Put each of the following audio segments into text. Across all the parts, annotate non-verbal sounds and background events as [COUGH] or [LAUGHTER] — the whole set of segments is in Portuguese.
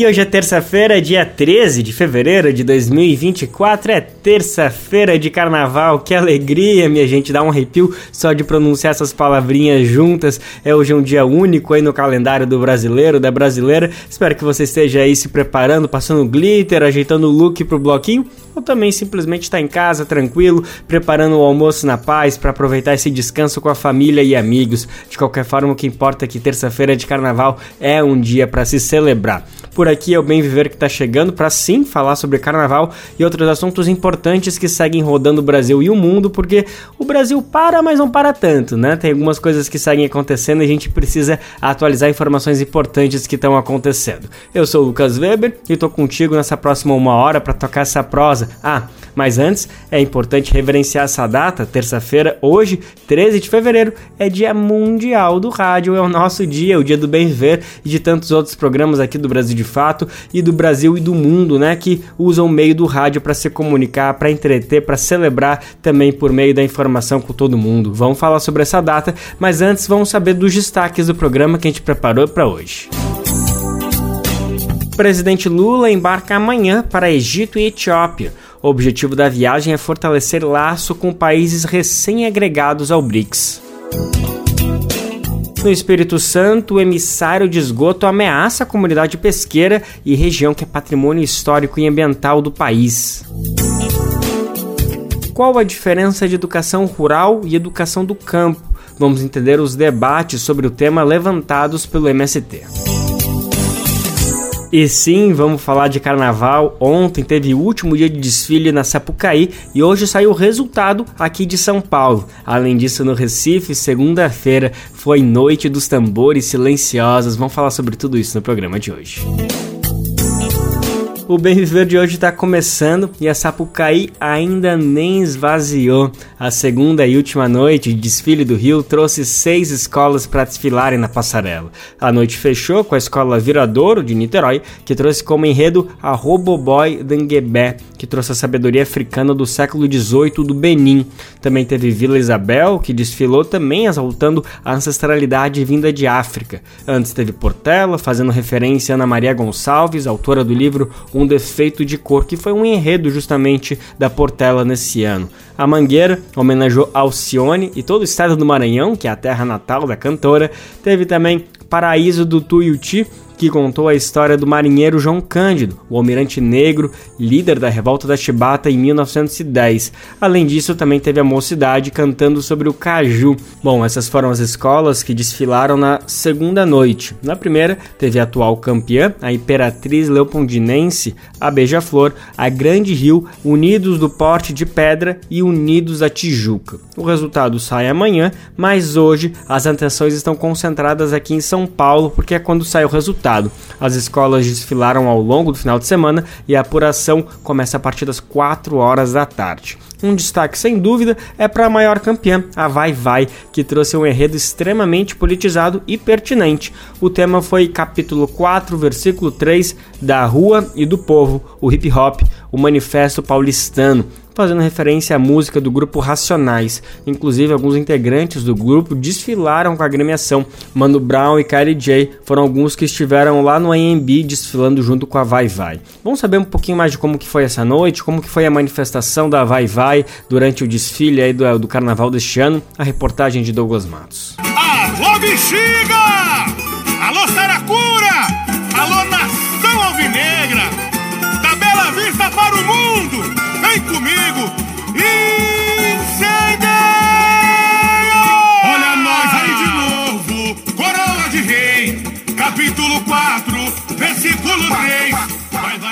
E hoje é terça-feira, dia 13 de fevereiro de 2024. É terça-feira de carnaval. Que alegria, minha gente. Dá um arrepio só de pronunciar essas palavrinhas juntas. É hoje um dia único aí no calendário do brasileiro, da brasileira. Espero que você esteja aí se preparando, passando glitter, ajeitando o look pro bloquinho ou também simplesmente está em casa tranquilo, preparando o almoço na paz para aproveitar esse descanso com a família e amigos. De qualquer forma, o que importa é que terça-feira de carnaval é um dia para se celebrar. Por aqui é o Bem Viver que está chegando para sim falar sobre carnaval e outros assuntos importantes que seguem rodando o Brasil e o mundo, porque o Brasil para, mas não para tanto, né? Tem algumas coisas que seguem acontecendo e a gente precisa atualizar informações importantes que estão acontecendo. Eu sou o Lucas Weber e estou contigo nessa próxima uma hora para tocar essa prosa. Ah, mas antes é importante reverenciar essa data, terça-feira, hoje, 13 de fevereiro, é Dia Mundial do Rádio, é o nosso dia, o dia do bem viver e de tantos outros programas aqui do Brasil de Fato e do Brasil e do mundo, né, que usam o meio do rádio para se comunicar, para entreter, para celebrar também por meio da informação com todo mundo. Vamos falar sobre essa data, mas antes vamos saber dos destaques do programa que a gente preparou para hoje presidente Lula embarca amanhã para Egito e Etiópia. O objetivo da viagem é fortalecer laço com países recém-agregados ao BRICS. No Espírito Santo, o emissário de esgoto ameaça a comunidade pesqueira e região que é patrimônio histórico e ambiental do país. Qual a diferença de educação rural e educação do campo? Vamos entender os debates sobre o tema levantados pelo MST. E sim, vamos falar de carnaval. Ontem teve o último dia de desfile na Sapucaí e hoje saiu o resultado aqui de São Paulo. Além disso, no Recife, segunda-feira foi Noite dos Tambores Silenciosos. Vamos falar sobre tudo isso no programa de hoje. O Bem Viver de hoje está começando e a Sapucaí ainda nem esvaziou. A segunda e última noite de desfile do Rio trouxe seis escolas para desfilarem na passarela. A noite fechou com a escola Viradouro de Niterói, que trouxe como enredo a Roboboy Danguebé, que trouxe a sabedoria africana do século XVIII do Benin. Também teve Vila Isabel, que desfilou também exaltando a ancestralidade vinda de África. Antes teve Portela, fazendo referência a Ana Maria Gonçalves, autora do livro um defeito de cor, que foi um enredo justamente da Portela nesse ano. A Mangueira homenageou Alcione e todo o estado do Maranhão, que é a terra natal da cantora. Teve também Paraíso do Tuiuti, que contou a história do marinheiro João Cândido, o almirante negro, líder da revolta da Chibata em 1910. Além disso, também teve a mocidade cantando sobre o caju. Bom, essas foram as escolas que desfilaram na segunda noite. Na primeira, teve a atual campeã, a Imperatriz Leopoldinense, a Beija-Flor, a Grande Rio, Unidos do Porte de Pedra e Unidos da Tijuca. O resultado sai amanhã, mas hoje as atenções estão concentradas aqui em São Paulo, porque é quando sai o resultado estado. As escolas desfilaram ao longo do final de semana e a apuração começa a partir das 4 horas da tarde. Um destaque sem dúvida é para a maior campeã, a Vai Vai, que trouxe um enredo extremamente politizado e pertinente. O tema foi capítulo 4, versículo 3 da Rua e do Povo, o hip hop, o manifesto paulistano fazendo referência à música do grupo Racionais. Inclusive, alguns integrantes do grupo desfilaram com a agremiação. Mano Brown e Kylie J foram alguns que estiveram lá no AMB desfilando junto com a Vai Vai. Vamos saber um pouquinho mais de como que foi essa noite, como que foi a manifestação da Vai Vai durante o desfile do, do carnaval deste ano. A reportagem de Douglas Matos. Alô, bexiga!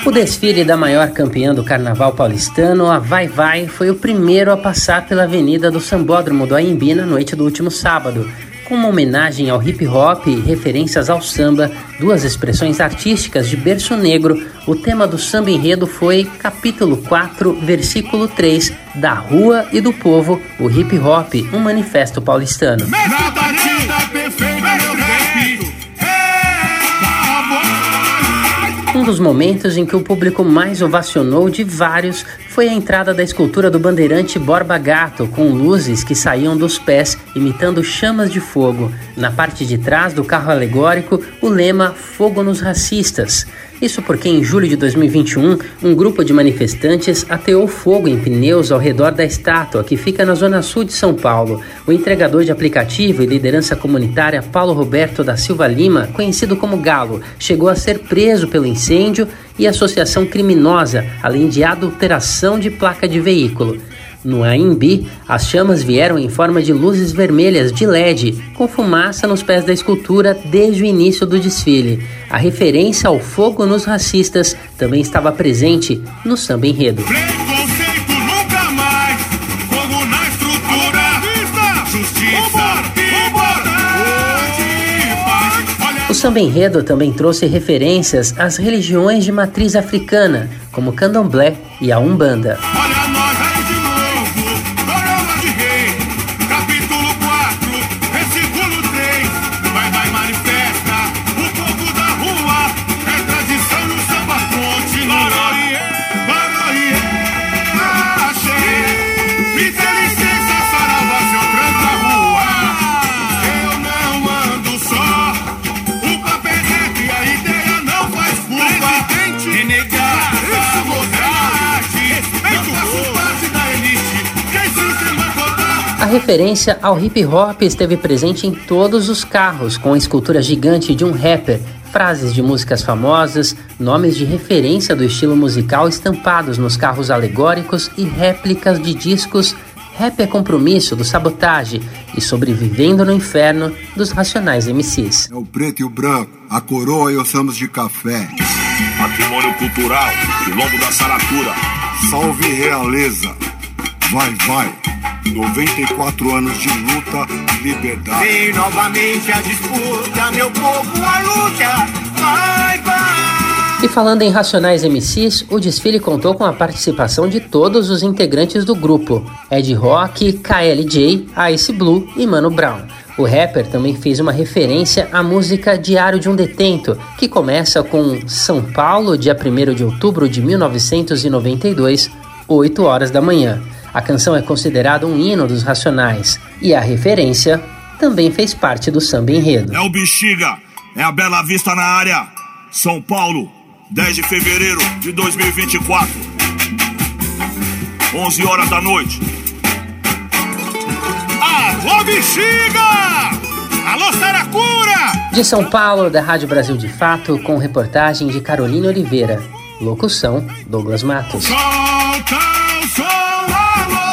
O desfile da maior campeã do carnaval paulistano, a Vai Vai, foi o primeiro a passar pela avenida do Sambódromo do Aimbi na noite do último sábado com uma homenagem ao hip hop e referências ao samba, duas expressões artísticas de berço negro, o tema do samba enredo foi capítulo 4, versículo 3, da Rua e do Povo, o hip hop, um manifesto paulistano. Dos momentos em que o público mais ovacionou de vários foi a entrada da escultura do bandeirante Borba Gato, com luzes que saíam dos pés, imitando chamas de fogo. Na parte de trás do carro alegórico, o lema Fogo nos Racistas. Isso porque em julho de 2021, um grupo de manifestantes ateou fogo em pneus ao redor da estátua que fica na zona sul de São Paulo. O entregador de aplicativo e liderança comunitária Paulo Roberto da Silva Lima, conhecido como Galo, chegou a ser preso pelo incêndio e associação criminosa, além de adulteração de placa de veículo. No AMB, as chamas vieram em forma de luzes vermelhas de LED, com fumaça nos pés da escultura desde o início do desfile. A referência ao fogo nos racistas também estava presente no samba enredo. O samba enredo também trouxe referências às religiões de matriz africana, como candomblé e a umbanda. Referência ao hip hop esteve presente em todos os carros, com a escultura gigante de um rapper, frases de músicas famosas, nomes de referência do estilo musical estampados nos carros alegóricos e réplicas de discos Rap é Compromisso do Sabotage e Sobrevivendo no Inferno dos Racionais MCs. É o preto e o branco, a coroa e os ramos de café. Patrimônio cultural, quilombo da Saratura. Salve realeza. Vai, vai. 94 anos de luta e liberdade. Vem novamente a disputa, meu povo, a luta. Vai, vai. E falando em Racionais MCs, o desfile contou com a participação de todos os integrantes do grupo: Ed Rock, KLJ, Ice Blue e Mano Brown. O rapper também fez uma referência à música Diário de um Detento, que começa com São Paulo, dia 1 de outubro de 1992, 8 horas da manhã. A canção é considerada um hino dos Racionais e a referência também fez parte do samba enredo. É o Bexiga, é a Bela Vista na área. São Paulo, 10 de fevereiro de 2024. 11 horas da noite. Alô, Bexiga! Alô, Saracura! De São Paulo, da Rádio Brasil de Fato, com reportagem de Carolina Oliveira. Locução: Douglas Matos. Solta o som, alô,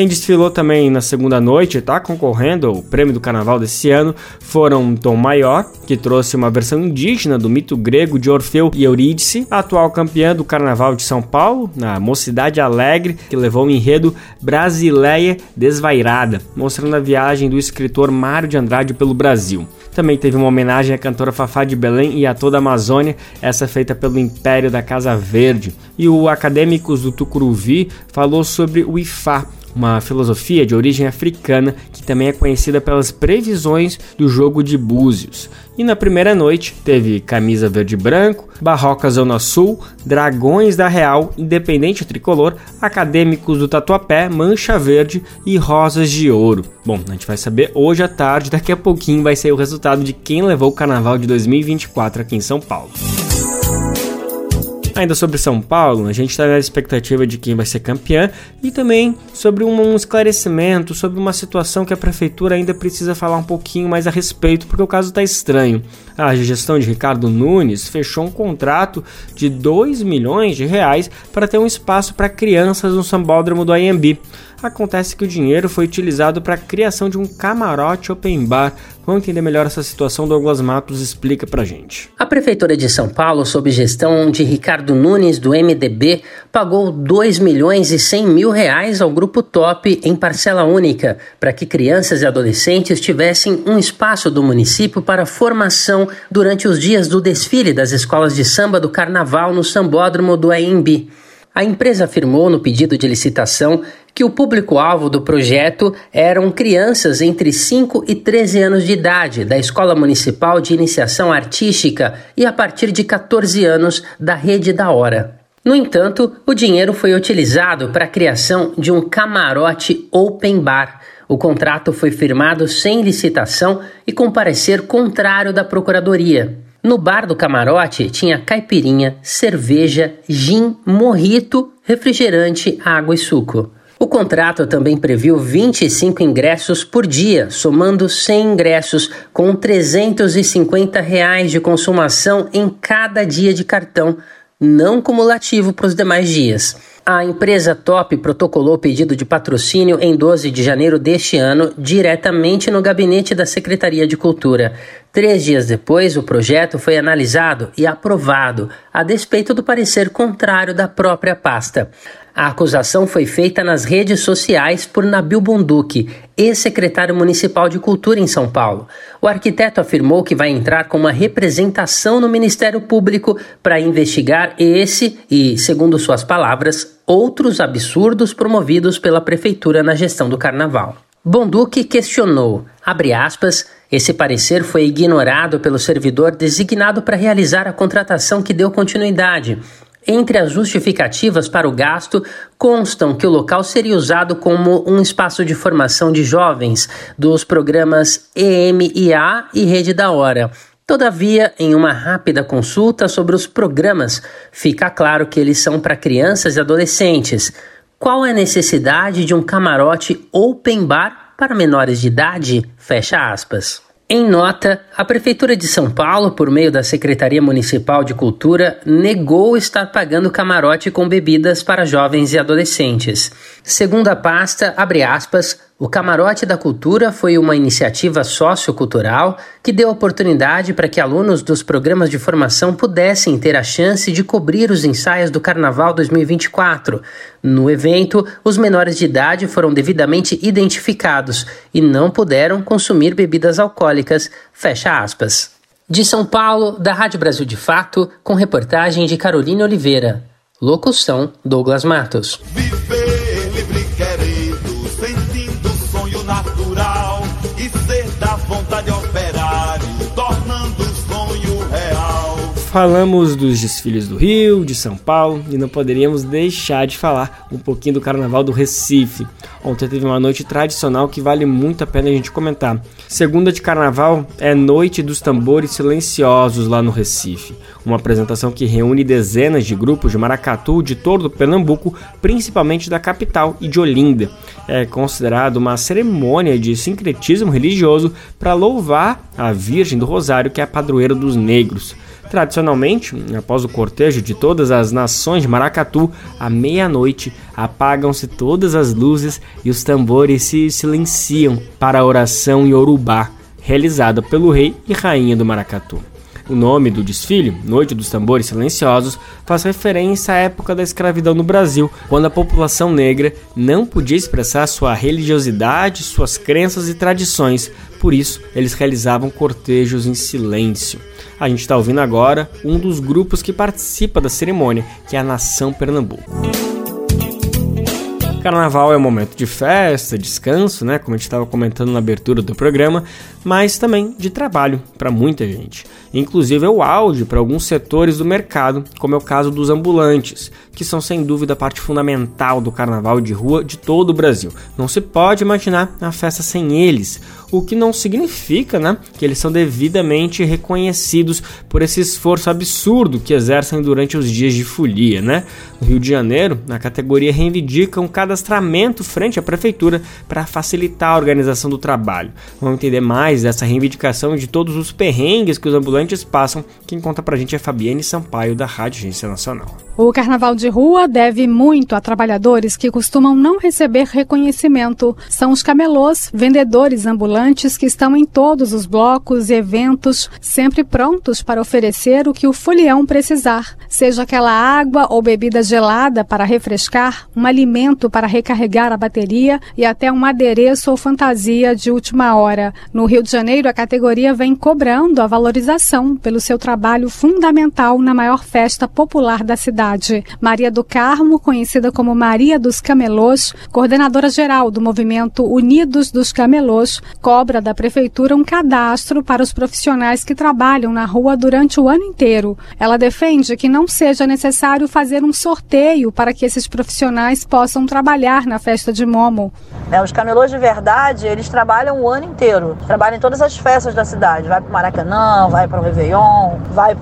Quem desfilou também na segunda noite, está concorrendo ao prêmio do carnaval desse ano, foram Tom Maior, que trouxe uma versão indígena do mito grego de Orfeu e Eurídice, atual campeã do carnaval de São Paulo, na Mocidade Alegre, que levou o enredo Brasileia Desvairada, mostrando a viagem do escritor Mário de Andrade pelo Brasil. Também teve uma homenagem à cantora Fafá de Belém e a toda a Amazônia, essa feita pelo Império da Casa Verde. E o Acadêmicos do Tucuruvi falou sobre o Ifá, uma filosofia de origem africana que também é conhecida pelas previsões do jogo de búzios. E na primeira noite teve Camisa Verde e Branco, Barroca Zona Sul, Dragões da Real, Independente Tricolor, Acadêmicos do Tatuapé, Mancha Verde e Rosas de Ouro. Bom, a gente vai saber hoje à tarde, daqui a pouquinho vai ser o resultado de quem levou o Carnaval de 2024 aqui em São Paulo. Ainda sobre São Paulo, a gente está na expectativa de quem vai ser campeã e também sobre um esclarecimento, sobre uma situação que a prefeitura ainda precisa falar um pouquinho mais a respeito, porque o caso está estranho. A gestão de Ricardo Nunes fechou um contrato de 2 milhões de reais para ter um espaço para crianças no sambódromo do AMB. Acontece que o dinheiro foi utilizado para a criação de um camarote open bar Vamos entender melhor essa situação. Douglas Matos explica pra gente. A Prefeitura de São Paulo, sob gestão de Ricardo Nunes, do MDB, pagou 2 milhões e 100 mil reais ao Grupo Top em parcela única, para que crianças e adolescentes tivessem um espaço do município para formação durante os dias do desfile das escolas de samba do Carnaval no Sambódromo do AMB. A empresa afirmou no pedido de licitação que o público-alvo do projeto eram crianças entre 5 e 13 anos de idade da Escola Municipal de Iniciação Artística e a partir de 14 anos da Rede da Hora. No entanto, o dinheiro foi utilizado para a criação de um camarote open bar. O contrato foi firmado sem licitação e com parecer contrário da Procuradoria. No bar do camarote tinha caipirinha, cerveja, gin, morrito, refrigerante, água e suco. O contrato também previu 25 ingressos por dia, somando 100 ingressos, com 350 reais de consumação em cada dia de cartão, não cumulativo para os demais dias. A empresa Top protocolou pedido de patrocínio em 12 de janeiro deste ano, diretamente no gabinete da Secretaria de Cultura. Três dias depois, o projeto foi analisado e aprovado, a despeito do parecer contrário da própria pasta. A acusação foi feita nas redes sociais por Nabil Bonduque, ex-secretário municipal de Cultura em São Paulo. O arquiteto afirmou que vai entrar com uma representação no Ministério Público para investigar esse e, segundo suas palavras, outros absurdos promovidos pela prefeitura na gestão do carnaval. Bonduque questionou, abre aspas, esse parecer foi ignorado pelo servidor designado para realizar a contratação que deu continuidade. Entre as justificativas para o gasto constam que o local seria usado como um espaço de formação de jovens dos programas EMIA e Rede da Hora. Todavia, em uma rápida consulta sobre os programas, fica claro que eles são para crianças e adolescentes. Qual é a necessidade de um camarote open bar para menores de idade? Fecha aspas. Em nota, a Prefeitura de São Paulo, por meio da Secretaria Municipal de Cultura, negou estar pagando camarote com bebidas para jovens e adolescentes. Segundo a pasta, abre aspas, o Camarote da Cultura foi uma iniciativa sociocultural que deu oportunidade para que alunos dos programas de formação pudessem ter a chance de cobrir os ensaios do Carnaval 2024. No evento, os menores de idade foram devidamente identificados e não puderam consumir bebidas alcoólicas. Fecha aspas. De São Paulo, da Rádio Brasil de Fato, com reportagem de Carolina Oliveira. Locução: Douglas Matos. Falamos dos desfiles do Rio, de São Paulo e não poderíamos deixar de falar um pouquinho do Carnaval do Recife. Ontem teve uma noite tradicional que vale muito a pena a gente comentar. Segunda de Carnaval é Noite dos Tambores Silenciosos lá no Recife, uma apresentação que reúne dezenas de grupos de maracatu de todo o Pernambuco, principalmente da capital e de Olinda. É considerado uma cerimônia de sincretismo religioso para louvar a Virgem do Rosário, que é a padroeira dos negros. Tradicionalmente, após o cortejo de todas as nações de Maracatu, à meia-noite apagam-se todas as luzes e os tambores se silenciam para a oração Yorubá, realizada pelo rei e rainha do Maracatu. O nome do desfile, Noite dos Tambores Silenciosos, faz referência à época da escravidão no Brasil, quando a população negra não podia expressar sua religiosidade, suas crenças e tradições, por isso eles realizavam cortejos em silêncio. A gente está ouvindo agora um dos grupos que participa da cerimônia, que é a Nação Pernambuco. Carnaval é um momento de festa, descanso, né? Como a gente estava comentando na abertura do programa, mas também de trabalho para muita gente. Inclusive é o auge para alguns setores do mercado, como é o caso dos ambulantes, que são sem dúvida a parte fundamental do carnaval de rua de todo o Brasil. Não se pode imaginar a festa sem eles, o que não significa, né, que eles são devidamente reconhecidos por esse esforço absurdo que exercem durante os dias de folia, né? No Rio de Janeiro, a categoria reivindica um cadastramento frente à prefeitura para facilitar a organização do trabalho. Vamos entender mais mais dessa reivindicação de todos os perrengues que os ambulantes passam. Quem conta pra gente é Fabiane Sampaio, da Rádio Agência Nacional. O carnaval de rua deve muito a trabalhadores que costumam não receber reconhecimento. São os camelôs, vendedores ambulantes que estão em todos os blocos e eventos, sempre prontos para oferecer o que o folião precisar, seja aquela água ou bebida gelada para refrescar, um alimento para recarregar a bateria e até um adereço ou fantasia de última hora. No Rio de Janeiro, a categoria vem cobrando a valorização pelo seu trabalho fundamental na maior festa popular da cidade cidade. Maria do Carmo, conhecida como Maria dos Camelôs, coordenadora geral do movimento Unidos dos Camelôs, cobra da prefeitura um cadastro para os profissionais que trabalham na rua durante o ano inteiro. Ela defende que não seja necessário fazer um sorteio para que esses profissionais possam trabalhar na festa de Momo. É, os camelôs de verdade, eles trabalham o ano inteiro. Trabalham em todas as festas da cidade. Vai para o Maracanã, vai para o Réveillon, vai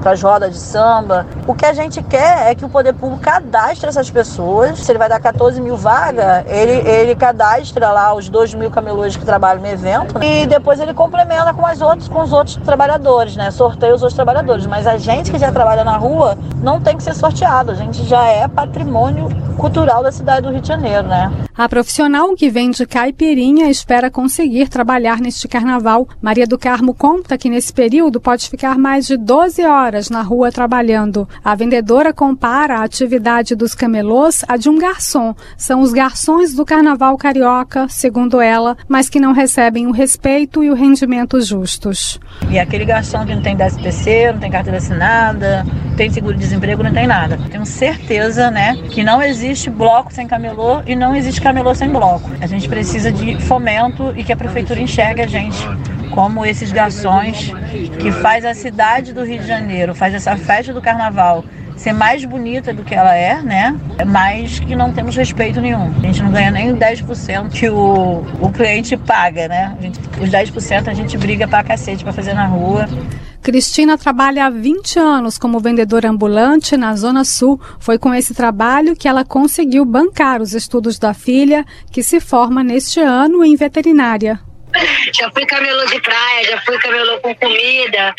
para as rodas de samba. O que a gente quer é que o poder público cadastre essas pessoas. Se ele vai dar 14 mil vagas, ele, ele cadastra lá os 2 mil camelôs que trabalham no evento né? e depois ele complementa com, as outros, com os outros trabalhadores, né? Sorteia os outros trabalhadores. Mas a gente que já trabalha na rua não tem que ser sorteado. A gente já é patrimônio cultural da cidade do Rio de Janeiro, né? A profissional que vende caipirinha espera conseguir trabalhar neste carnaval. Maria do Carmo conta que nesse período pode ficar mais de 12 horas na rua trabalhando. A vendedora compara a atividade dos camelôs à de um garçom. São os garçons do carnaval carioca, segundo ela, mas que não recebem o respeito e o rendimento justos. E aquele garçom que não tem 10 não tem carteira assinada, tem seguro-desemprego, não tem nada. Tenho certeza, né, que não existe bloco sem camelô e não existe camelô sem bloco. A gente precisa de fomento e que a prefeitura enxergue a gente como esses garçons que faz a cidade do Rio de Janeiro, faz essa festa do carnaval ser mais bonita do que ela é, né? Mas que não temos respeito nenhum. A gente não ganha nem 10% que o, o cliente paga, né? Gente, os 10% a gente briga pra cacete pra fazer na rua. Cristina trabalha há 20 anos como vendedora ambulante na Zona Sul. Foi com esse trabalho que ela conseguiu bancar os estudos da filha, que se forma neste ano em veterinária. [LAUGHS] Já fui camelô de praia, já fui camelô com comida,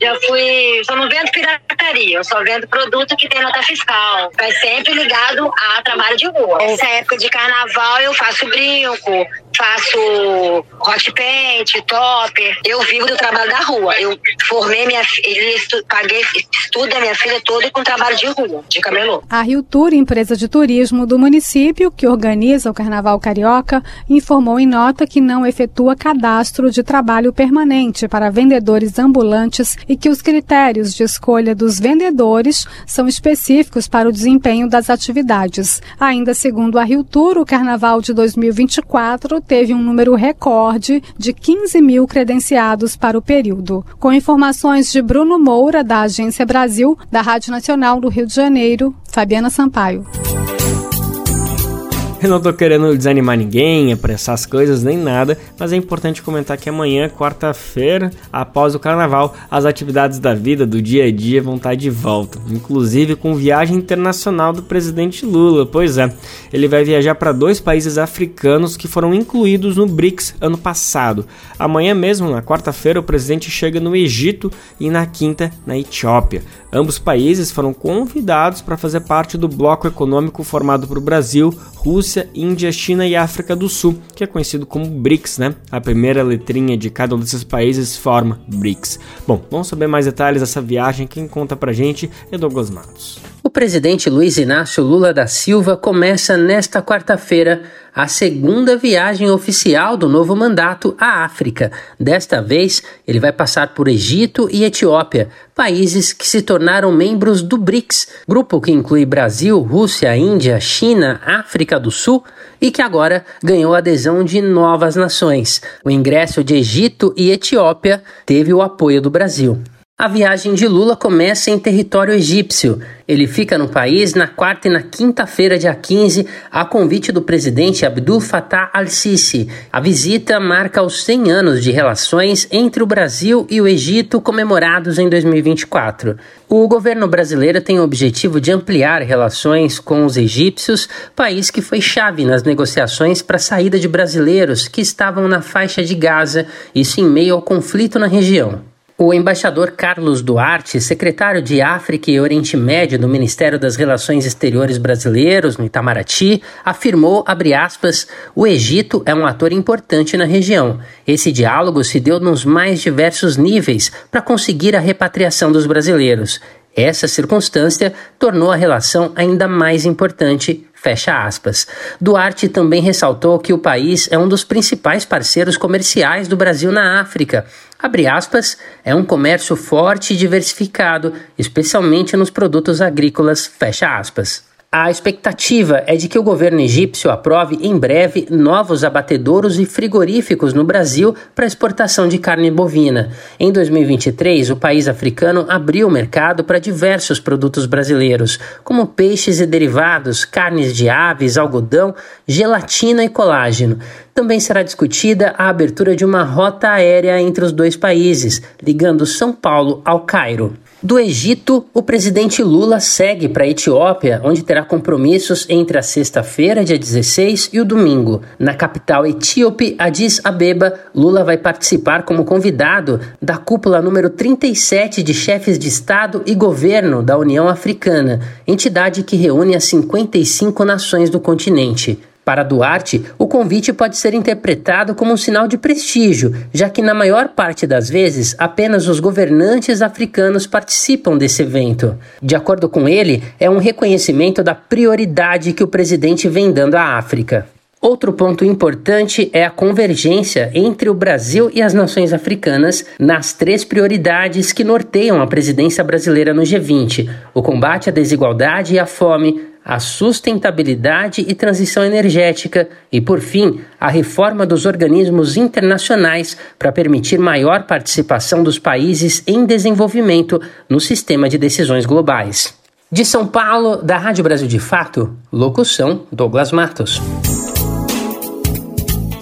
já fui. Só não vendo pirataria, eu só vendo produto que tem nota fiscal. Mas sempre ligado a trabalho de rua. Nessa época de carnaval eu faço brinco, faço hot paint, topper. Eu vivo do trabalho da rua. Eu formei minha filha, paguei estudo da minha filha toda com trabalho de rua, de camelô. A Rio Tour, empresa de turismo do município que organiza o Carnaval Carioca, informou em nota que não efetua cadastro de trabalho permanente para vendedores ambulantes e que os critérios de escolha dos vendedores são específicos para o desempenho das atividades. Ainda segundo a Rio Tour, o Carnaval de 2024 teve um número recorde de 15 mil credenciados para o período. Com informações de Bruno Moura, da Agência Brasil, da Rádio Nacional do Rio de Janeiro, Fabiana Sampaio. Eu não tô querendo desanimar ninguém, apressar as coisas, nem nada, mas é importante comentar que amanhã, quarta-feira, após o carnaval, as atividades da vida, do dia a dia, vão estar de volta, inclusive com viagem internacional do presidente Lula. Pois é, ele vai viajar para dois países africanos que foram incluídos no BRICS ano passado. Amanhã mesmo, na quarta-feira, o presidente chega no Egito e na quinta, na Etiópia. Ambos países foram convidados para fazer parte do bloco econômico formado por Brasil, Rússia, Índia, China e África do Sul, que é conhecido como BRICS, né? A primeira letrinha de cada um desses países forma BRICS. Bom, vamos saber mais detalhes dessa viagem. Quem conta pra gente é Douglas Matos. O presidente Luiz Inácio Lula da Silva começa nesta quarta-feira a segunda viagem oficial do novo mandato à África. Desta vez, ele vai passar por Egito e Etiópia, países que se tornaram membros do BRICS, grupo que inclui Brasil, Rússia, Índia, China, África do Sul e que agora ganhou adesão de novas nações. O ingresso de Egito e Etiópia teve o apoio do Brasil. A viagem de Lula começa em território egípcio. Ele fica no país na quarta e na quinta-feira, dia 15, a convite do presidente Abdul Fattah al-Sisi. A visita marca os 100 anos de relações entre o Brasil e o Egito comemorados em 2024. O governo brasileiro tem o objetivo de ampliar relações com os egípcios, país que foi chave nas negociações para a saída de brasileiros que estavam na faixa de Gaza, isso em meio ao conflito na região. O embaixador Carlos Duarte, secretário de África e Oriente Médio do Ministério das Relações Exteriores Brasileiros, no Itamaraty, afirmou, aspas, o Egito é um ator importante na região. Esse diálogo se deu nos mais diversos níveis para conseguir a repatriação dos brasileiros. Essa circunstância tornou a relação ainda mais importante Fecha aspas. Duarte também ressaltou que o país é um dos principais parceiros comerciais do Brasil na África. Abre aspas, é um comércio forte e diversificado, especialmente nos produtos agrícolas. Fecha aspas. A expectativa é de que o governo egípcio aprove em breve novos abatedouros e frigoríficos no Brasil para exportação de carne bovina. Em 2023, o país africano abriu o mercado para diversos produtos brasileiros, como peixes e derivados, carnes de aves, algodão, gelatina e colágeno. Também será discutida a abertura de uma rota aérea entre os dois países, ligando São Paulo ao Cairo. Do Egito, o presidente Lula segue para a Etiópia, onde terá compromissos entre a sexta-feira, dia 16, e o domingo. Na capital etíope, Addis Abeba, Lula vai participar como convidado da cúpula número 37 de chefes de Estado e governo da União Africana, entidade que reúne as 55 nações do continente. Para Duarte, o convite pode ser interpretado como um sinal de prestígio, já que na maior parte das vezes apenas os governantes africanos participam desse evento. De acordo com ele, é um reconhecimento da prioridade que o presidente vem dando à África. Outro ponto importante é a convergência entre o Brasil e as nações africanas nas três prioridades que norteiam a presidência brasileira no G20: o combate à desigualdade e à fome, a sustentabilidade e transição energética e, por fim, a reforma dos organismos internacionais para permitir maior participação dos países em desenvolvimento no sistema de decisões globais. De São Paulo, da Rádio Brasil de Fato, locução Douglas Matos.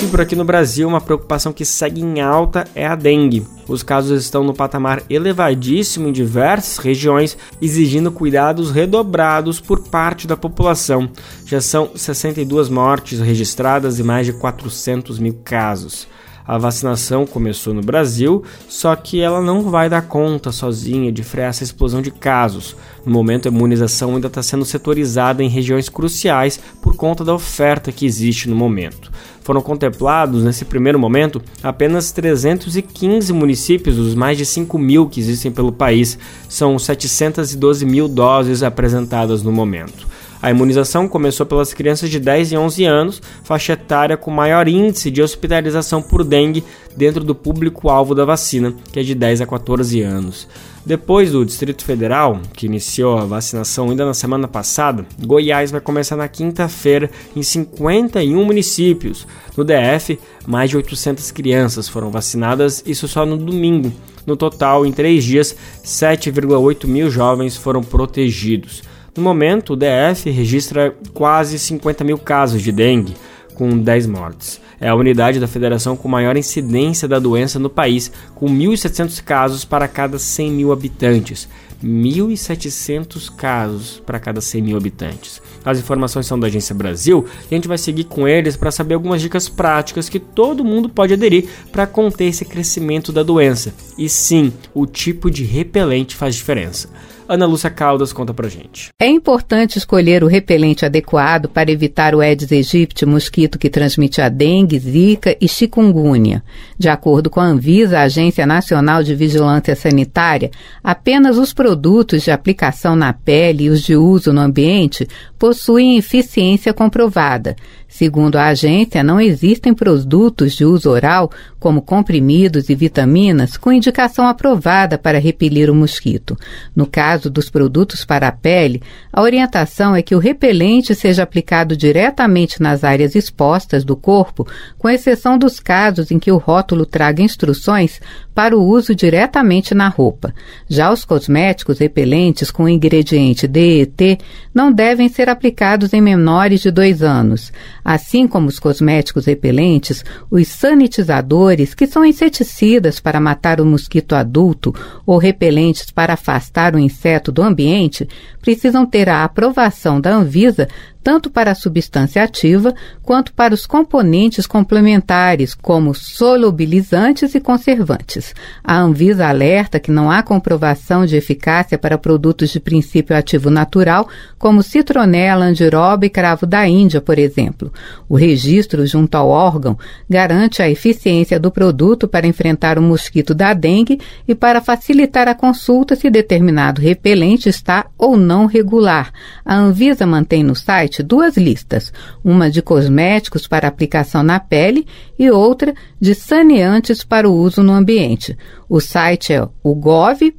E por aqui no Brasil, uma preocupação que segue em alta é a dengue. Os casos estão no patamar elevadíssimo em diversas regiões, exigindo cuidados redobrados por parte da população. Já são 62 mortes registradas e mais de 400 mil casos. A vacinação começou no Brasil, só que ela não vai dar conta sozinha de frear essa explosão de casos. No momento, a imunização ainda está sendo setorizada em regiões cruciais por conta da oferta que existe no momento. Foram contemplados, nesse primeiro momento, apenas 315 municípios dos mais de 5 mil que existem pelo país. São 712 mil doses apresentadas no momento. A imunização começou pelas crianças de 10 e 11 anos, faixa etária com maior índice de hospitalização por dengue dentro do público-alvo da vacina, que é de 10 a 14 anos. Depois do Distrito Federal, que iniciou a vacinação ainda na semana passada, Goiás vai começar na quinta-feira em 51 municípios. No DF, mais de 800 crianças foram vacinadas, isso só no domingo. No total, em três dias, 7,8 mil jovens foram protegidos. No momento, o DF registra quase 50 mil casos de dengue, com 10 mortes. É a unidade da federação com maior incidência da doença no país, com 1.700 casos para cada 100 mil habitantes. 1.700 casos para cada 100 mil habitantes. As informações são da Agência Brasil e a gente vai seguir com eles para saber algumas dicas práticas que todo mundo pode aderir para conter esse crescimento da doença. E sim, o tipo de repelente faz diferença. Ana Lúcia Caldas conta pra gente. É importante escolher o repelente adequado para evitar o Aedes aegypti, mosquito que transmite a dengue, zika e chikungunya. De acordo com a Anvisa, a Agência Nacional de Vigilância Sanitária, apenas os produtos de aplicação na pele e os de uso no ambiente possuem eficiência comprovada. Segundo a agência, não existem produtos de uso oral, como comprimidos e vitaminas, com indicação aprovada para repelir o mosquito. No caso caso dos produtos para a pele, a orientação é que o repelente seja aplicado diretamente nas áreas expostas do corpo, com exceção dos casos em que o rótulo traga instruções para o uso diretamente na roupa. Já os cosméticos repelentes com ingrediente DET não devem ser aplicados em menores de dois anos. Assim como os cosméticos repelentes, os sanitizadores, que são inseticidas para matar o mosquito adulto ou repelentes para afastar o inseto do ambiente, precisam ter a aprovação da Anvisa tanto para a substância ativa quanto para os componentes complementares, como solubilizantes e conservantes. A Anvisa alerta que não há comprovação de eficácia para produtos de princípio ativo natural, como citronela, andiroba e cravo da Índia, por exemplo. O registro junto ao órgão garante a eficiência do produto para enfrentar o mosquito da dengue e para facilitar a consulta se determinado repelente está ou não regular. A Anvisa mantém no site site duas listas, uma de cosméticos para aplicação na pele e outra de saneantes para o uso no ambiente. O site é o gov.br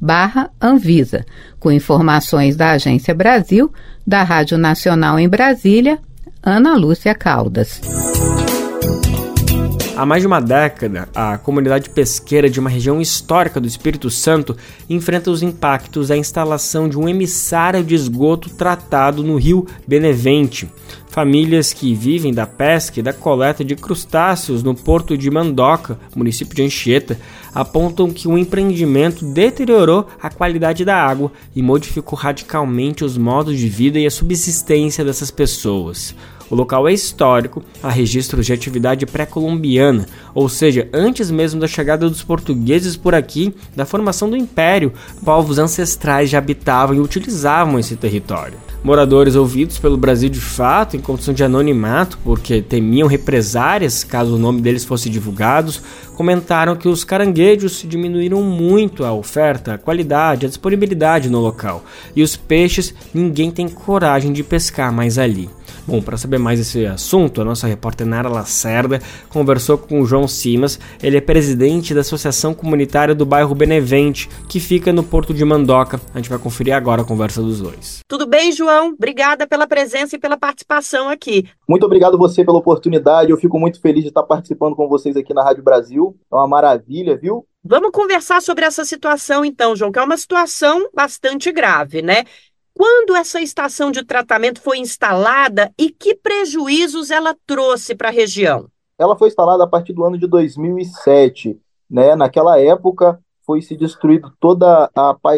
barra Anvisa, com informações da Agência Brasil, da Rádio Nacional em Brasília, Ana Lúcia Caldas. Há mais de uma década, a comunidade pesqueira de uma região histórica do Espírito Santo enfrenta os impactos da instalação de um emissário de esgoto tratado no rio Benevente. Famílias que vivem da pesca e da coleta de crustáceos no porto de Mandoca, município de Anchieta, apontam que o empreendimento deteriorou a qualidade da água e modificou radicalmente os modos de vida e a subsistência dessas pessoas. O local é histórico, há registros de atividade pré-colombiana, ou seja, antes mesmo da chegada dos portugueses por aqui, da formação do império, povos ancestrais já habitavam e utilizavam esse território. Moradores ouvidos pelo Brasil de fato, em condição de anonimato, porque temiam represárias caso o nome deles fosse divulgado, comentaram que os caranguejos diminuíram muito a oferta, a qualidade, a disponibilidade no local, e os peixes ninguém tem coragem de pescar mais ali. Bom, para saber mais desse assunto, a nossa repórter Nara Lacerda conversou com o João Simas. Ele é presidente da Associação Comunitária do Bairro Benevente, que fica no Porto de Mandoca. A gente vai conferir agora a conversa dos dois. Tudo bem, João? Obrigada pela presença e pela participação aqui. Muito obrigado você pela oportunidade. Eu fico muito feliz de estar participando com vocês aqui na Rádio Brasil. É uma maravilha, viu? Vamos conversar sobre essa situação então, João, que é uma situação bastante grave, né? Quando essa estação de tratamento foi instalada e que prejuízos ela trouxe para a região? Ela foi instalada a partir do ano de 2007. Né? Naquela época foi se destruído todo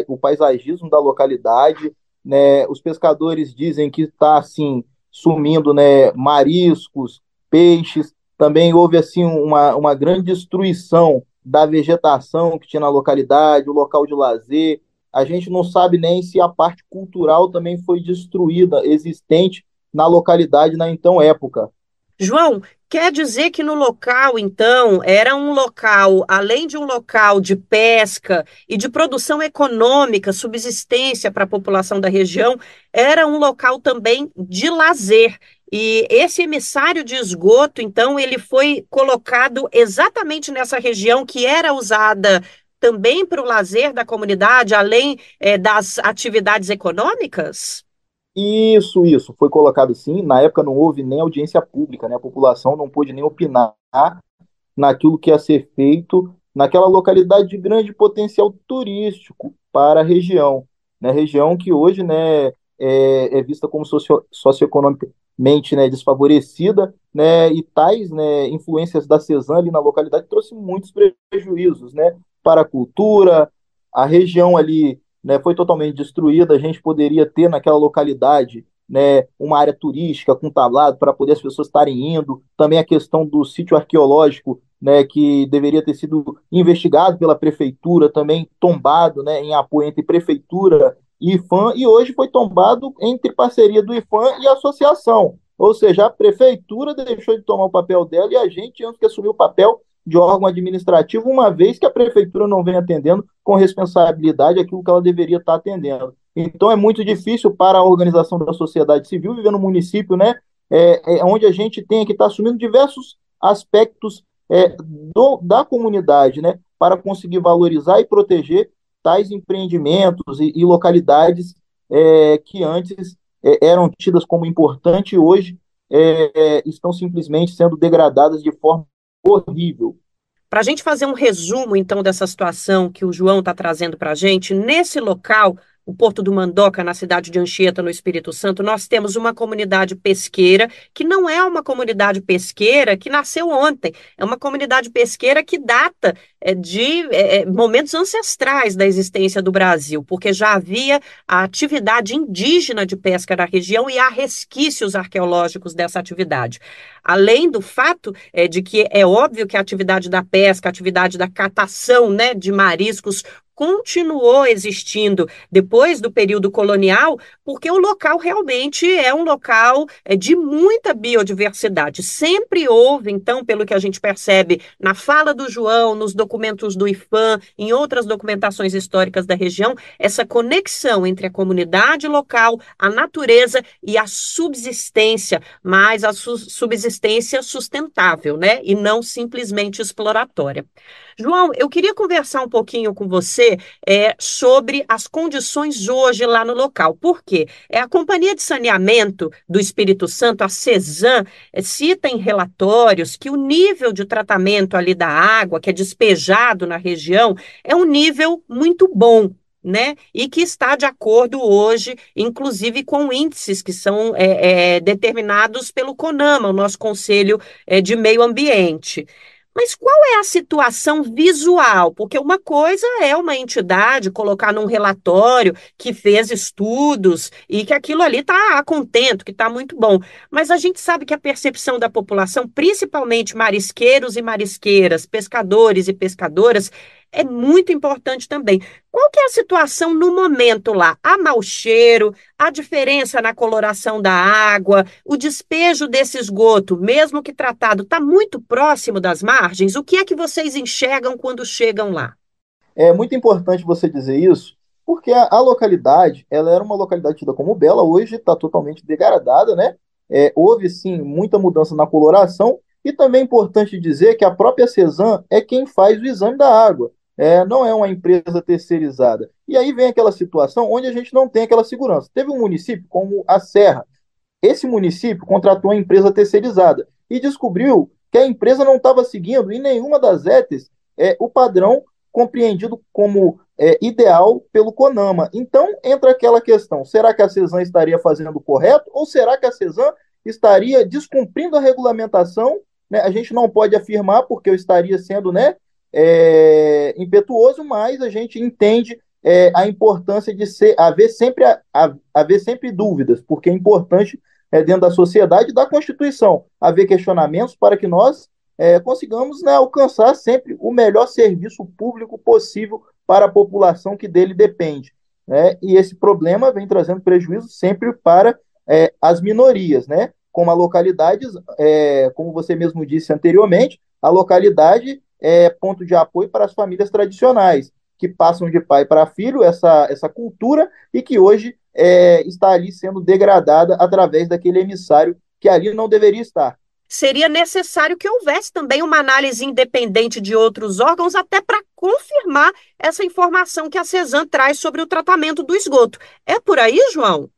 o paisagismo da localidade. Né? Os pescadores dizem que está assim sumindo né, mariscos, peixes. Também houve assim uma, uma grande destruição da vegetação que tinha na localidade, o local de lazer, a gente não sabe nem se a parte cultural também foi destruída, existente na localidade na então época. João, quer dizer que no local, então, era um local, além de um local de pesca e de produção econômica, subsistência para a população da região, era um local também de lazer. E esse emissário de esgoto, então, ele foi colocado exatamente nessa região que era usada também para o lazer da comunidade, além é, das atividades econômicas? Isso, isso. Foi colocado sim. Na época não houve nem audiência pública, né? A população não pôde nem opinar naquilo que ia ser feito naquela localidade de grande potencial turístico para a região. Né? Região que hoje né, é, é vista como socio, socioeconomicamente né, desfavorecida, né, e tais né, influências da CESAM ali na localidade trouxe muitos prejuízos, né? Para a cultura, a região ali né, foi totalmente destruída, a gente poderia ter naquela localidade né, uma área turística com tablado para poder as pessoas estarem indo, também a questão do sítio arqueológico, né, que deveria ter sido investigado pela prefeitura, também tombado né, em apoio entre prefeitura e IFAM, e hoje foi tombado entre parceria do IFAM e associação. Ou seja, a prefeitura deixou de tomar o papel dela e a gente temos que assumir o papel de órgão administrativo, uma vez que a prefeitura não vem atendendo com responsabilidade aquilo que ela deveria estar atendendo. Então é muito difícil para a organização da sociedade civil viver no município, né, é, é onde a gente tem que estar assumindo diversos aspectos é, do, da comunidade, né, para conseguir valorizar e proteger tais empreendimentos e, e localidades é, que antes é, eram tidas como importantes e hoje é, é, estão simplesmente sendo degradadas de forma horrível. Para a gente fazer um resumo, então, dessa situação que o João está trazendo para a gente, nesse local o Porto do Mandoca, na cidade de Anchieta, no Espírito Santo, nós temos uma comunidade pesqueira que não é uma comunidade pesqueira que nasceu ontem, é uma comunidade pesqueira que data é, de é, momentos ancestrais da existência do Brasil, porque já havia a atividade indígena de pesca na região e há resquícios arqueológicos dessa atividade. Além do fato de que é óbvio que a atividade da pesca, a atividade da catação né, de mariscos continuou existindo depois do período colonial, porque o local realmente é um local é, de muita biodiversidade. Sempre houve, então, pelo que a gente percebe na fala do João, nos documentos do IFAM, em outras documentações históricas da região, essa conexão entre a comunidade local, a natureza e a subsistência, mas a su subsistência sustentável, né? E não simplesmente exploratória. João, eu queria conversar um pouquinho com você é, sobre as condições hoje lá no local. Por quê? É, a Companhia de Saneamento do Espírito Santo, a CESAM, é, cita em relatórios que o nível de tratamento ali da água que é despejado na região é um nível muito bom, né? E que está de acordo hoje, inclusive com índices que são é, é, determinados pelo CONAMA, o nosso Conselho é, de Meio Ambiente. Mas qual é a situação visual? Porque uma coisa é uma entidade colocar num relatório que fez estudos e que aquilo ali está contento, que está muito bom. Mas a gente sabe que a percepção da população, principalmente marisqueiros e marisqueiras, pescadores e pescadoras, é muito importante também. Qual que é a situação no momento lá? Há mau cheiro, a diferença na coloração da água, o despejo desse esgoto, mesmo que tratado, está muito próximo das margens? O que é que vocês enxergam quando chegam lá? É muito importante você dizer isso, porque a, a localidade, ela era uma localidade tida como bela, hoje está totalmente degradada, né? É, houve sim muita mudança na coloração, e também é importante dizer que a própria Cezan é quem faz o exame da água é, não é uma empresa terceirizada. E aí vem aquela situação onde a gente não tem aquela segurança. Teve um município como a Serra. Esse município contratou uma empresa terceirizada e descobriu que a empresa não estava seguindo em nenhuma das ETES é, o padrão compreendido como é, ideal pelo CONAMA. Então entra aquela questão: será que a CESAM estaria fazendo o correto ou será que a CESAM estaria descumprindo a regulamentação? Né? A gente não pode afirmar porque eu estaria sendo né, é, impetuoso, mas a gente entende é, a importância de ser, haver, sempre, haver sempre dúvidas, porque é importante é, dentro da sociedade da Constituição haver questionamentos para que nós é, consigamos né, alcançar sempre o melhor serviço público possível para a população que dele depende. Né? E esse problema vem trazendo prejuízo sempre para é, as minorias, né? como a localidade, é, como você mesmo disse anteriormente, a localidade é ponto de apoio para as famílias tradicionais, que passam de pai para filho essa, essa cultura e que hoje é, está ali sendo degradada através daquele emissário que ali não deveria estar. Seria necessário que houvesse também uma análise independente de outros órgãos, até para confirmar essa informação que a CESAM traz sobre o tratamento do esgoto. É por aí, João?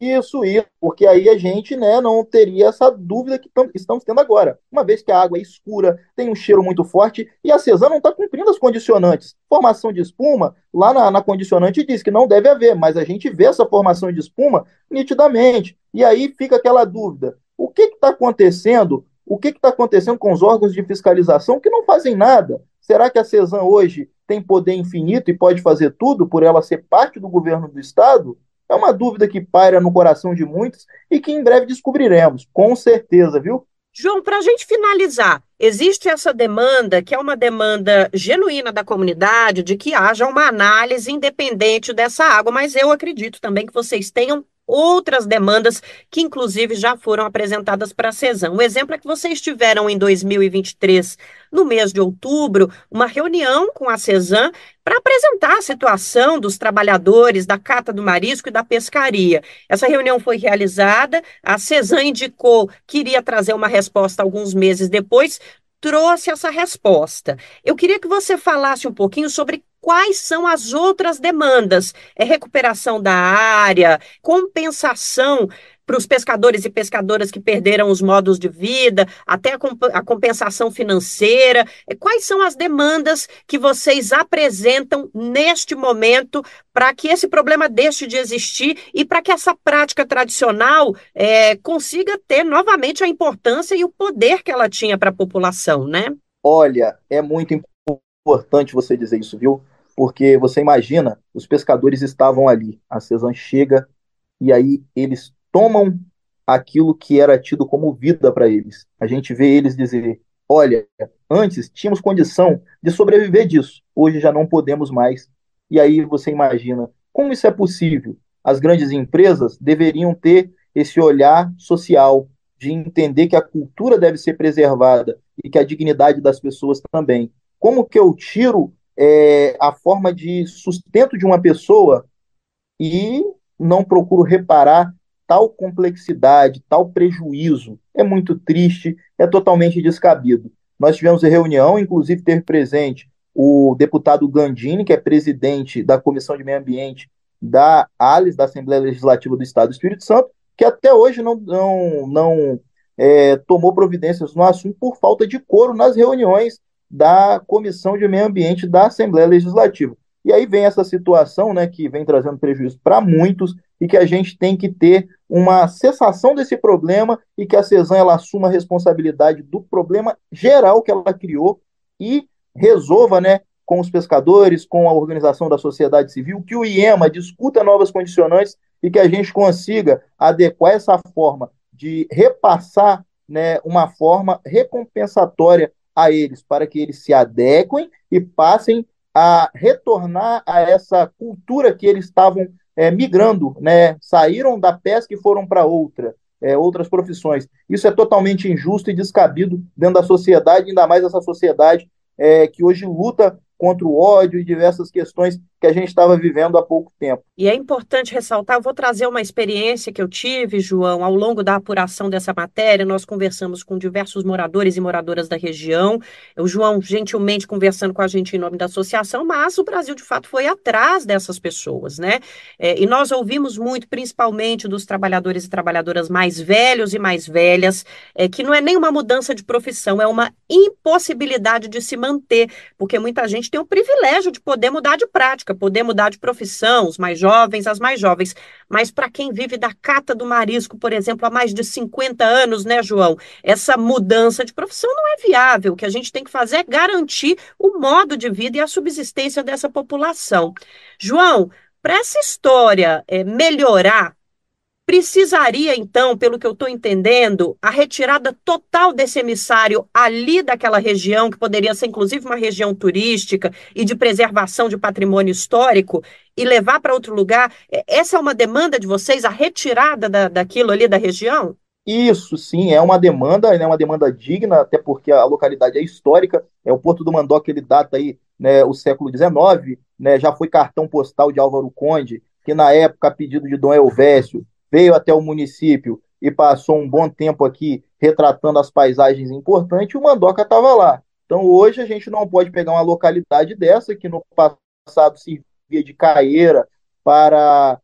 Isso, isso, porque aí a gente né, não teria essa dúvida que estamos tendo agora. Uma vez que a água é escura, tem um cheiro muito forte e a Cesam não está cumprindo as condicionantes. Formação de espuma, lá na, na, condicionante diz que não deve haver, mas a gente vê essa formação de espuma nitidamente. E aí fica aquela dúvida: o que está acontecendo? O que está acontecendo com os órgãos de fiscalização que não fazem nada? Será que a Cesam hoje tem poder infinito e pode fazer tudo por ela ser parte do governo do Estado? É uma dúvida que paira no coração de muitos e que em breve descobriremos, com certeza, viu? João, para a gente finalizar, existe essa demanda, que é uma demanda genuína da comunidade, de que haja uma análise independente dessa água, mas eu acredito também que vocês tenham outras demandas que, inclusive, já foram apresentadas para a CESAM. O exemplo é que vocês tiveram em 2023, no mês de outubro, uma reunião com a CESAM para apresentar a situação dos trabalhadores da cata do marisco e da pescaria. Essa reunião foi realizada, a CESAM indicou que iria trazer uma resposta alguns meses depois, trouxe essa resposta. Eu queria que você falasse um pouquinho sobre quais são as outras demandas? É recuperação da área, compensação para os pescadores e pescadoras que perderam os modos de vida, até a, comp a, compensação financeira. Quais são as demandas que vocês apresentam neste momento para que esse problema deixe de existir e para que essa prática tradicional é, consiga ter novamente a importância e o poder que ela tinha para a população, né? Olha, é muito importante você dizer isso, viu? Porque você imagina, os pescadores estavam ali, a Cezanne chega e aí eles tomam aquilo que era tido como vida para eles. A gente vê eles dizer: olha, antes tínhamos condição de sobreviver disso, hoje já não podemos mais. E aí você imagina como isso é possível? As grandes empresas deveriam ter esse olhar social, de entender que a cultura deve ser preservada e que a dignidade das pessoas também. Como que eu tiro é, a forma de sustento de uma pessoa e não procuro reparar tal complexidade, tal prejuízo. É muito triste, é totalmente descabido. Nós tivemos reunião, inclusive teve presente o deputado Gandini, que é presidente da Comissão de Meio Ambiente da ALES, da Assembleia Legislativa do Estado do Espírito Santo, que até hoje não, não, não é, tomou providências no assunto por falta de coro nas reuniões da Comissão de Meio Ambiente da Assembleia Legislativa. E aí vem essa situação né, que vem trazendo prejuízo para muitos e que a gente tem que ter uma cessação desse problema e que a CESAM ela assuma a responsabilidade do problema geral que ela criou e resolva né, com os pescadores, com a organização da sociedade civil, que o IEMA discuta novas condicionantes e que a gente consiga adequar essa forma de repassar né, uma forma recompensatória a eles, para que eles se adequem e passem a retornar a essa cultura que eles estavam é, migrando, né? saíram da pesca e foram para outra, é, outras profissões. Isso é totalmente injusto e descabido dentro da sociedade, ainda mais essa sociedade é, que hoje luta contra o ódio e diversas questões que a gente estava vivendo há pouco tempo. E é importante ressaltar, eu vou trazer uma experiência que eu tive, João, ao longo da apuração dessa matéria, nós conversamos com diversos moradores e moradoras da região, o João gentilmente conversando com a gente em nome da associação, mas o Brasil, de fato, foi atrás dessas pessoas, né? É, e nós ouvimos muito, principalmente dos trabalhadores e trabalhadoras mais velhos e mais velhas, é, que não é nem uma mudança de profissão, é uma impossibilidade de se manter, porque muita gente tem o privilégio de poder mudar de prática, poder mudar de profissão, os mais jovens, as mais jovens. Mas para quem vive da cata do marisco, por exemplo, há mais de 50 anos, né, João? Essa mudança de profissão não é viável. O que a gente tem que fazer é garantir o modo de vida e a subsistência dessa população. João, para essa história é, melhorar, Precisaria, então, pelo que eu estou entendendo, a retirada total desse emissário ali daquela região, que poderia ser inclusive uma região turística e de preservação de patrimônio histórico, e levar para outro lugar? É, essa é uma demanda de vocês, a retirada da, daquilo ali da região? Isso sim, é uma demanda, é uma demanda digna, até porque a localidade é histórica, é o Porto do Mandoca, ele data aí né, o século XIX, né, já foi cartão postal de Álvaro Conde, que na época, a pedido de Dom Elvésio, veio até o município e passou um bom tempo aqui retratando as paisagens importantes, o Mandoca estava lá. Então hoje a gente não pode pegar uma localidade dessa, que no passado servia de caeira para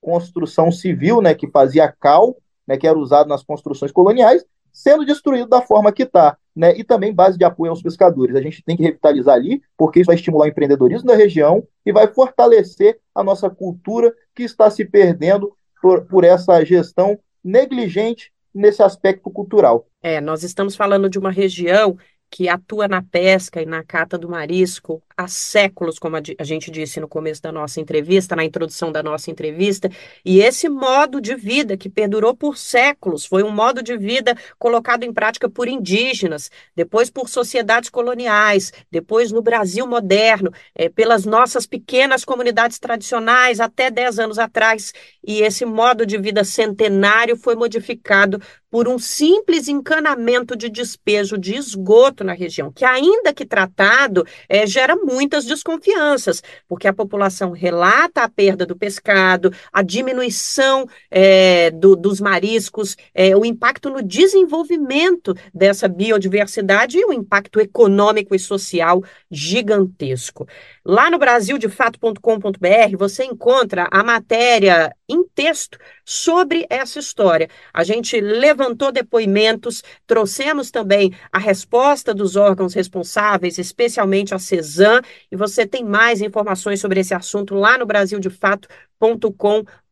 construção civil, né, que fazia cal, né, que era usado nas construções coloniais, sendo destruído da forma que está. Né, e também base de apoio aos pescadores. A gente tem que revitalizar ali, porque isso vai estimular o empreendedorismo da região e vai fortalecer a nossa cultura que está se perdendo por, por essa gestão negligente nesse aspecto cultural. É, nós estamos falando de uma região que atua na pesca e na cata do marisco há séculos, como a gente disse no começo da nossa entrevista, na introdução da nossa entrevista, e esse modo de vida que perdurou por séculos foi um modo de vida colocado em prática por indígenas, depois por sociedades coloniais, depois no Brasil moderno, é, pelas nossas pequenas comunidades tradicionais até 10 anos atrás, e esse modo de vida centenário foi modificado por um simples encanamento de despejo de esgoto na região, que ainda que tratado, é, gera muitas desconfianças, porque a população relata a perda do pescado, a diminuição é, do, dos mariscos, é, o impacto no desenvolvimento dessa biodiversidade e o impacto econômico e social gigantesco. Lá no brasildefato.com.br você encontra a matéria em texto sobre essa história. A gente levantou depoimentos, trouxemos também a resposta dos órgãos responsáveis, especialmente a CESAM, e você tem mais informações sobre esse assunto lá no brasildefato.com.br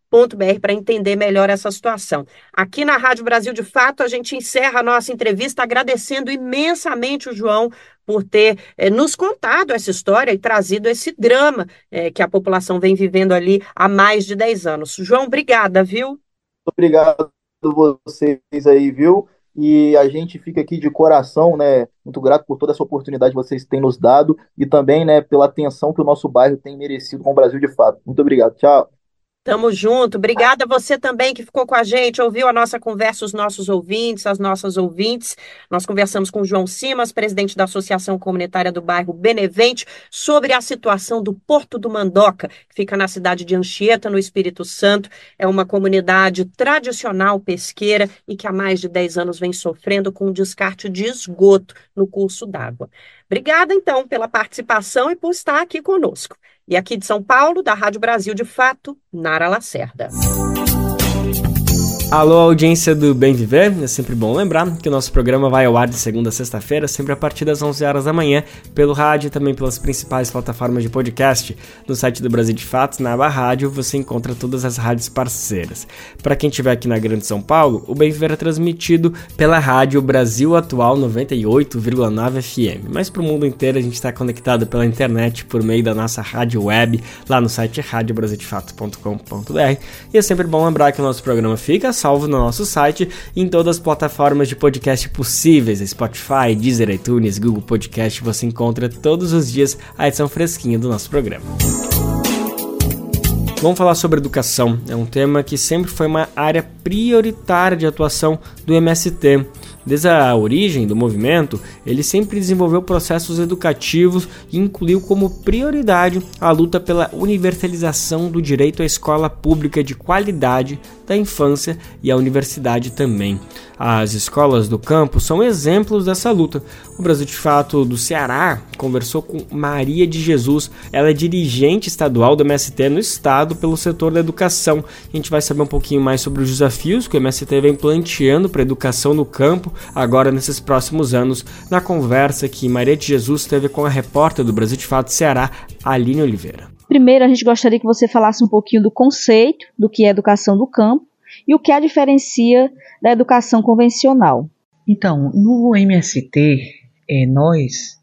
para entender melhor essa situação. Aqui na Rádio Brasil de Fato, a gente encerra a nossa entrevista agradecendo imensamente o João por ter é, nos contado essa história e trazido esse drama é, que a população vem vivendo ali há mais de 10 anos. João, obrigada, viu? Obrigado vocês aí, viu? E a gente fica aqui de coração, né? Muito grato por toda essa oportunidade que vocês têm nos dado e também, né, pela atenção que o nosso bairro tem merecido com o Brasil de fato. Muito obrigado. Tchau. Tamo junto. Obrigada a você também que ficou com a gente, ouviu a nossa conversa, os nossos ouvintes, as nossas ouvintes. Nós conversamos com João Simas, presidente da Associação Comunitária do Bairro Benevente, sobre a situação do Porto do Mandoca, que fica na cidade de Anchieta, no Espírito Santo. É uma comunidade tradicional pesqueira e que há mais de 10 anos vem sofrendo com o descarte de esgoto no curso d'água. Obrigada, então, pela participação e por estar aqui conosco. E aqui de São Paulo, da Rádio Brasil de Fato, Nara Lacerda. Alô, audiência do Bem Viver. É sempre bom lembrar que o nosso programa vai ao ar de segunda a sexta-feira, sempre a partir das 11 horas da manhã, pelo rádio e também pelas principais plataformas de podcast. No site do Brasil de Fatos, na aba rádio, você encontra todas as rádios parceiras. Para quem estiver aqui na Grande São Paulo, o Bem Viver é transmitido pela rádio Brasil Atual 98,9 FM. Mas para o mundo inteiro, a gente está conectado pela internet por meio da nossa rádio web, lá no site radiobrasildefato.com.br. E é sempre bom lembrar que o nosso programa fica salvo no nosso site e em todas as plataformas de podcast possíveis, Spotify, Deezer, iTunes, Google Podcast, você encontra todos os dias a edição fresquinha do nosso programa. Vamos falar sobre educação. É um tema que sempre foi uma área prioritária de atuação do MST. Desde a origem do movimento, ele sempre desenvolveu processos educativos e incluiu como prioridade a luta pela universalização do direito à escola pública de qualidade da infância e à universidade também. As escolas do campo são exemplos dessa luta. O Brasil de Fato do Ceará conversou com Maria de Jesus, ela é dirigente estadual do MST no estado pelo setor da educação. A gente vai saber um pouquinho mais sobre os desafios que o MST vem planteando para a educação no campo agora nesses próximos anos, na conversa que Maria de Jesus teve com a repórter do Brasil de Fato Ceará, Aline Oliveira. Primeiro, a gente gostaria que você falasse um pouquinho do conceito do que é educação do campo e o que a diferencia da educação convencional. Então, no MST, é, nós,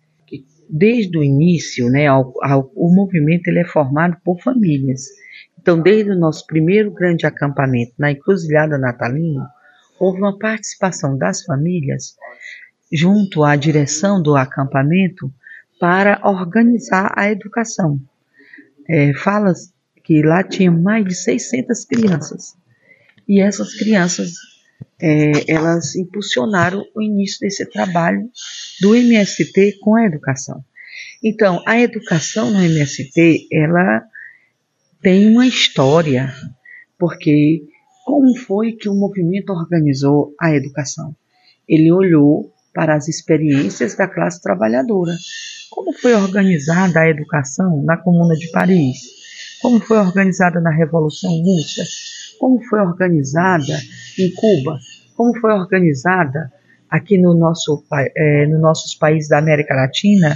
desde o início, né, ao, ao, o movimento ele é formado por famílias. Então, desde o nosso primeiro grande acampamento na Encruzilhada Natalina, houve uma participação das famílias junto à direção do acampamento para organizar a educação. É, fala que lá tinha mais de 600 crianças e essas crianças é, elas impulsionaram o início desse trabalho do MST com a educação. Então, a educação no MST, ela tem uma história, porque como foi que o movimento organizou a educação? Ele olhou para as experiências da classe trabalhadora. Como foi organizada a educação na Comuna de Paris? Como foi organizada na Revolução Russa? Como foi organizada em Cuba? Como foi organizada aqui no nosso, é, no nossos países da América Latina,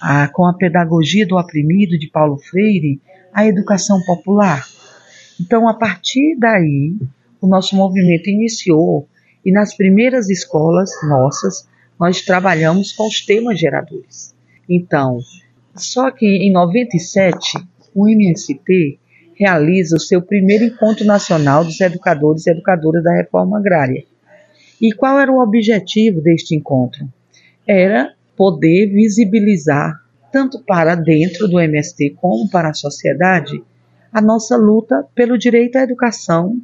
a, com a pedagogia do oprimido de Paulo Freire, a educação popular? Então, a partir daí, o nosso movimento iniciou e nas primeiras escolas nossas, nós trabalhamos com os temas geradores. Então, só que em 97, o MST realiza o seu primeiro encontro nacional dos educadores e educadoras da reforma agrária. E qual era o objetivo deste encontro? Era poder visibilizar, tanto para dentro do MST como para a sociedade, a nossa luta pelo direito à educação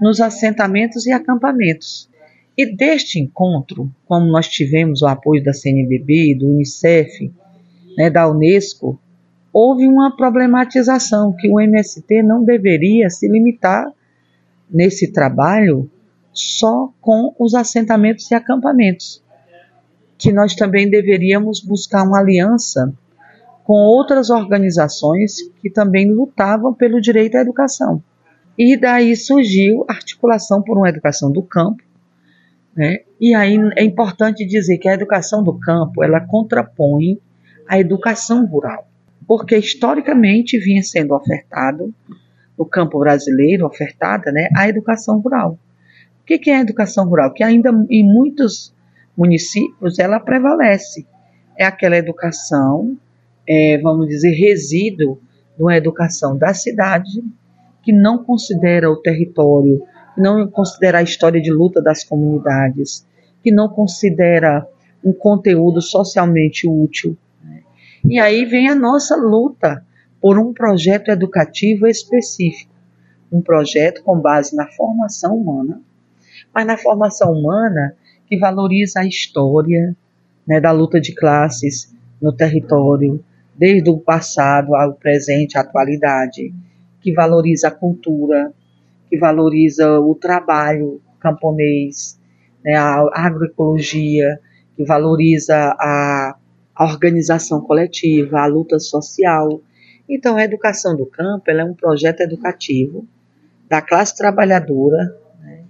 nos assentamentos e acampamentos. E deste encontro, como nós tivemos o apoio da CNBB, do Unicef, né, da Unesco, houve uma problematização que o MST não deveria se limitar nesse trabalho só com os assentamentos e acampamentos, que nós também deveríamos buscar uma aliança com outras organizações que também lutavam pelo direito à educação. E daí surgiu a articulação por uma educação do campo, né? E aí é importante dizer que a educação do campo ela contrapõe a educação rural, porque historicamente vinha sendo ofertado no campo brasileiro ofertada, né, a educação rural. O que, é a educação rural? Que ainda em muitos municípios ela prevalece. É aquela educação, é, vamos dizer, resíduo de uma educação da cidade que não considera o território, que não considera a história de luta das comunidades, que não considera um conteúdo socialmente útil. E aí vem a nossa luta por um projeto educativo específico, um projeto com base na formação humana, mas na formação humana que valoriza a história né, da luta de classes no território, desde o passado ao presente, à atualidade, que valoriza a cultura, que valoriza o trabalho camponês, né, a agroecologia, que valoriza a, a organização coletiva, a luta social. Então, a educação do campo é um projeto educativo da classe trabalhadora. Né?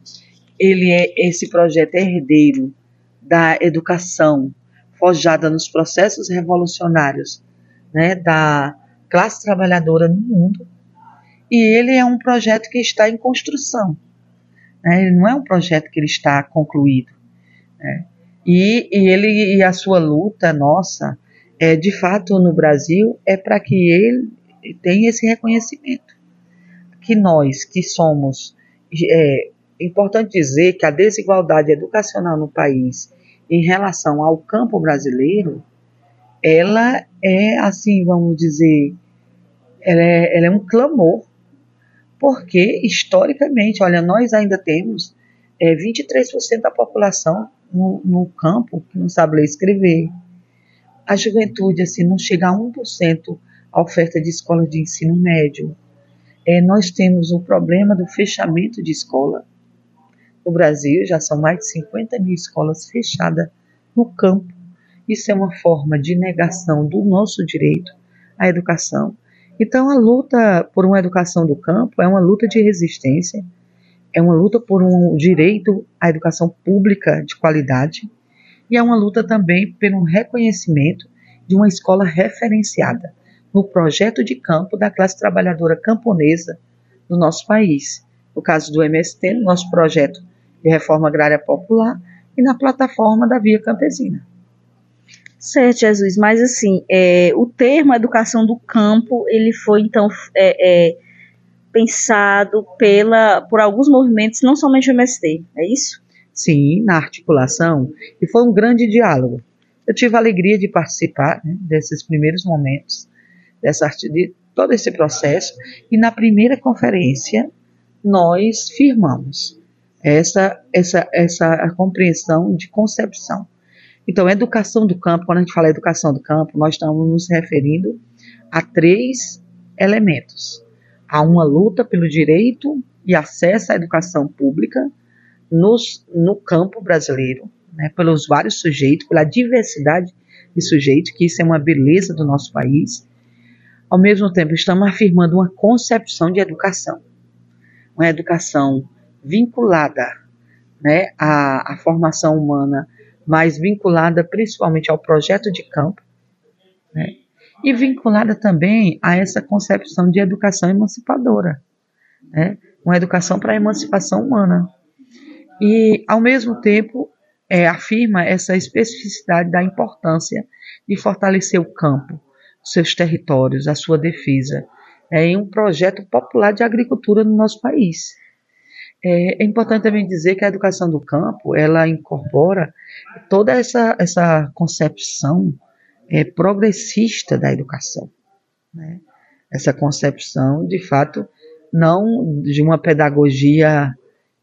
Ele é esse projeto é herdeiro da educação forjada nos processos revolucionários né, da classe trabalhadora no mundo e ele é um projeto que está em construção. Né? Ele não é um projeto que ele está concluído. Né? E, e, ele e a sua luta nossa, é, de fato, no Brasil, é para que ele tenha esse reconhecimento. Que nós, que somos. É importante dizer que a desigualdade educacional no país em relação ao campo brasileiro, ela é, assim, vamos dizer, ela é, ela é um clamor porque historicamente, olha, nós ainda temos é, 23% da população no, no, campo que não sabe ler e escrever. A juventude assim não chega a 1% a oferta de escolas de ensino médio. É, nós temos o problema do fechamento de escola. No Brasil já são mais de 50 mil escolas fechadas no campo. Isso é uma forma de negação do nosso direito à educação então, a luta por uma educação do campo é uma luta de resistência, é uma luta por um direito à educação pública de qualidade e é uma luta também pelo reconhecimento de uma escola referenciada no projeto de campo da classe trabalhadora camponesa do nosso país. No caso do MST, no nosso projeto de reforma agrária popular e na plataforma da Via Campesina. Certo, Jesus, mas assim, é, o termo educação do campo, ele foi então é, é, pensado pela, por alguns movimentos, não somente o MST, é isso? Sim, na articulação, e foi um grande diálogo. Eu tive a alegria de participar né, desses primeiros momentos, dessa, de todo esse processo, e na primeira conferência nós firmamos essa, essa, essa compreensão de concepção então, educação do campo, quando a gente fala educação do campo, nós estamos nos referindo a três elementos. Há uma luta pelo direito e acesso à educação pública nos, no campo brasileiro, né, pelos vários sujeitos, pela diversidade de sujeitos, que isso é uma beleza do nosso país. Ao mesmo tempo, estamos afirmando uma concepção de educação, uma educação vinculada né, à, à formação humana mais vinculada principalmente ao projeto de campo, né? E vinculada também a essa concepção de educação emancipadora, né? uma educação para a emancipação humana. E, ao mesmo tempo, é, afirma essa especificidade da importância de fortalecer o campo, seus territórios, a sua defesa, é, em um projeto popular de agricultura no nosso país. É, é, importante também dizer que a educação do campo ela incorpora toda essa, essa concepção é, progressista da educação. Né? Essa concepção, de fato, não de uma pedagogia,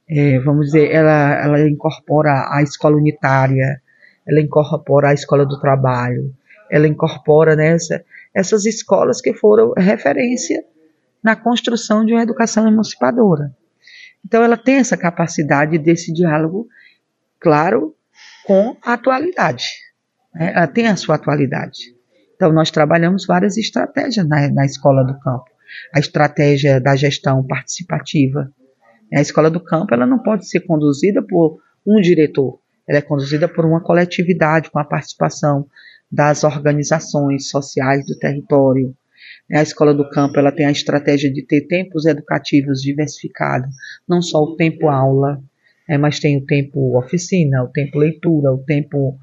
é, vamos dizer, ela, ela incorpora a escola unitária, ela incorpora a escola do trabalho, ela incorpora nessa essas escolas que foram referência na construção de uma educação emancipadora. Então, ela tem essa capacidade desse diálogo, claro, com a atualidade. Né? Ela tem a sua atualidade. Então, nós trabalhamos várias estratégias na, na escola do campo. A estratégia da gestão participativa. A escola do campo ela não pode ser conduzida por um diretor, ela é conduzida por uma coletividade com a participação das organizações sociais do território. A escola do campo ela tem a estratégia de ter tempos educativos diversificados, não só o tempo aula, é, mas tem o tempo oficina, o tempo leitura, o tempo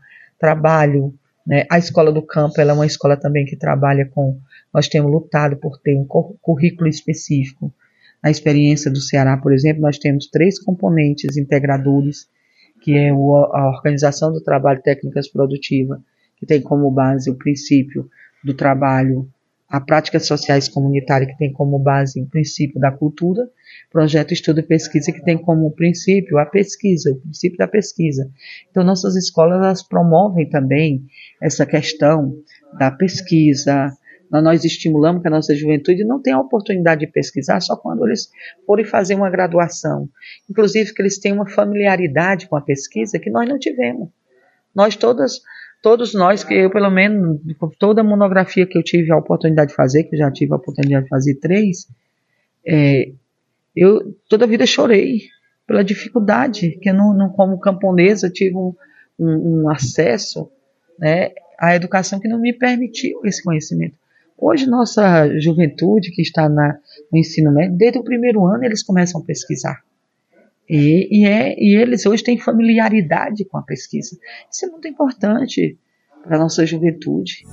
trabalho. Né? A escola do campo é uma escola também que trabalha com. Nós temos lutado por ter um currículo específico. Na experiência do Ceará, por exemplo, nós temos três componentes integradores, que é a organização do trabalho técnicas produtiva, que tem como base o princípio do trabalho, a práticas sociais comunitárias, que tem como base o princípio da cultura, projeto estudo e pesquisa, que tem como princípio a pesquisa, o princípio da pesquisa. Então, nossas escolas elas promovem também essa questão da pesquisa, nós estimulamos que a nossa juventude não tenha a oportunidade de pesquisar só quando eles forem fazer uma graduação. Inclusive que eles tenham uma familiaridade com a pesquisa que nós não tivemos. Nós todas todos nós, que eu pelo menos, toda monografia que eu tive a oportunidade de fazer, que eu já tive a oportunidade de fazer três, é, eu toda a vida chorei pela dificuldade, que eu não, não como camponesa tive um, um, um, acesso né, à educação que não me permitiu esse conhecimento. Hoje, nossa juventude que está na, no ensino médio, desde o primeiro ano eles começam a pesquisar. E, e, é, e eles hoje têm familiaridade com a pesquisa. Isso é muito importante para a nossa juventude.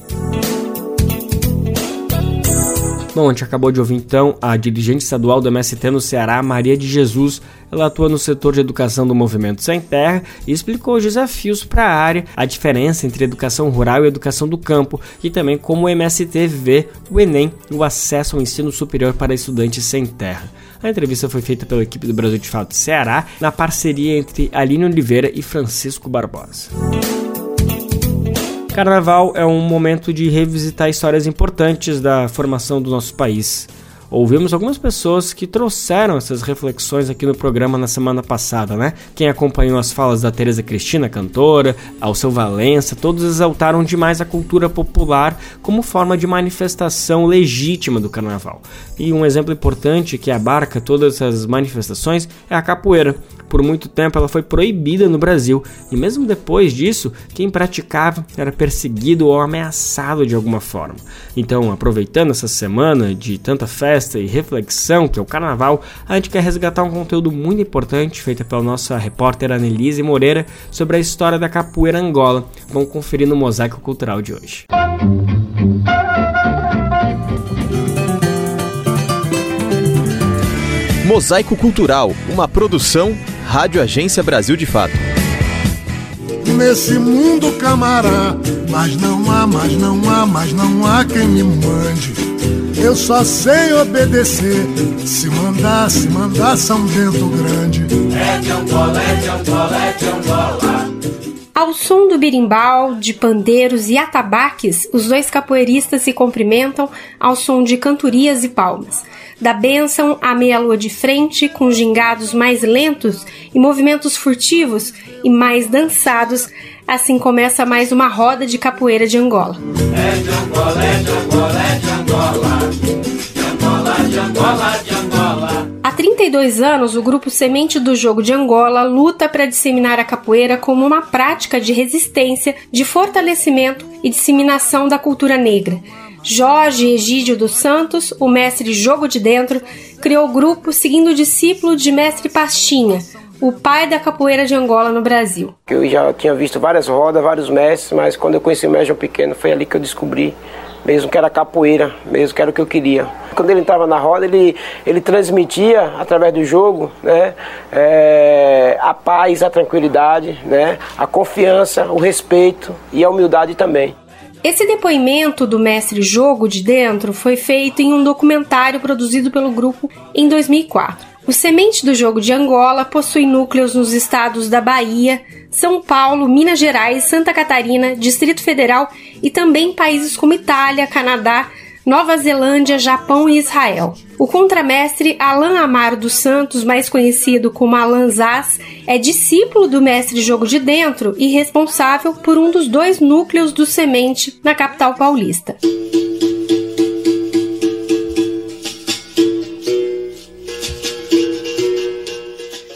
Bom, a gente acabou de ouvir então a dirigente estadual do MST no Ceará, Maria de Jesus. Ela atua no setor de educação do Movimento Sem Terra e explicou os desafios para a área, a diferença entre educação rural e educação do campo e também como o MST vê o Enem o acesso ao ensino superior para estudantes sem terra. A entrevista foi feita pela equipe do Brasil de Fato Ceará, na parceria entre Aline Oliveira e Francisco Barbosa. Carnaval é um momento de revisitar histórias importantes da formação do nosso país ouvimos algumas pessoas que trouxeram essas reflexões aqui no programa na semana passada, né? Quem acompanhou as falas da Tereza Cristina, cantora, Alceu Valença, todos exaltaram demais a cultura popular como forma de manifestação legítima do carnaval. E um exemplo importante que abarca todas essas manifestações é a capoeira. Por muito tempo ela foi proibida no Brasil e mesmo depois disso, quem praticava era perseguido ou ameaçado de alguma forma. Então, aproveitando essa semana de tanta festa festa e reflexão, que é o carnaval, a gente quer resgatar um conteúdo muito importante feito pela nossa repórter Annelise Moreira sobre a história da capoeira Angola. Vamos conferir no Mosaico Cultural de hoje. Mosaico Cultural, uma produção Rádio Agência Brasil de Fato. Nesse mundo camará, mas não há, mas não há, mas não há quem me mande eu só sei obedecer. Se mandar, se mandar São Bento Grande. É de Angola, é de Angola, é de Angola. Ao som do birimbau, de pandeiros e atabaques, os dois capoeiristas se cumprimentam ao som de cantorias e palmas. Da bênção à meia-lua de frente, com gingados mais lentos e movimentos furtivos e mais dançados, assim começa mais uma roda de capoeira de Angola. É de Angola, é de Angola, é de Angola. De Angola, de Angola, de Angola. Há 32 anos, o grupo Semente do Jogo de Angola luta para disseminar a capoeira como uma prática de resistência, de fortalecimento e disseminação da cultura negra Jorge Egídio dos Santos, o mestre Jogo de Dentro, criou o grupo seguindo o discípulo de mestre Pastinha, o pai da capoeira de Angola no Brasil. Eu já tinha visto várias rodas, vários mestres, mas quando eu conheci o mestre Pequeno foi ali que eu descobri mesmo que era capoeira, mesmo que era o que eu queria. Quando ele entrava na roda, ele, ele transmitia através do jogo né, é, a paz, a tranquilidade, né, a confiança, o respeito e a humildade também. Esse depoimento do mestre Jogo de Dentro foi feito em um documentário produzido pelo grupo em 2004. O Semente do Jogo de Angola possui núcleos nos estados da Bahia, São Paulo, Minas Gerais, Santa Catarina, Distrito Federal e também países como Itália, Canadá, Nova Zelândia, Japão e Israel. O contramestre Alain Amaro dos Santos, mais conhecido como Alan Zaz, é discípulo do mestre Jogo de Dentro e responsável por um dos dois núcleos do Semente na capital paulista.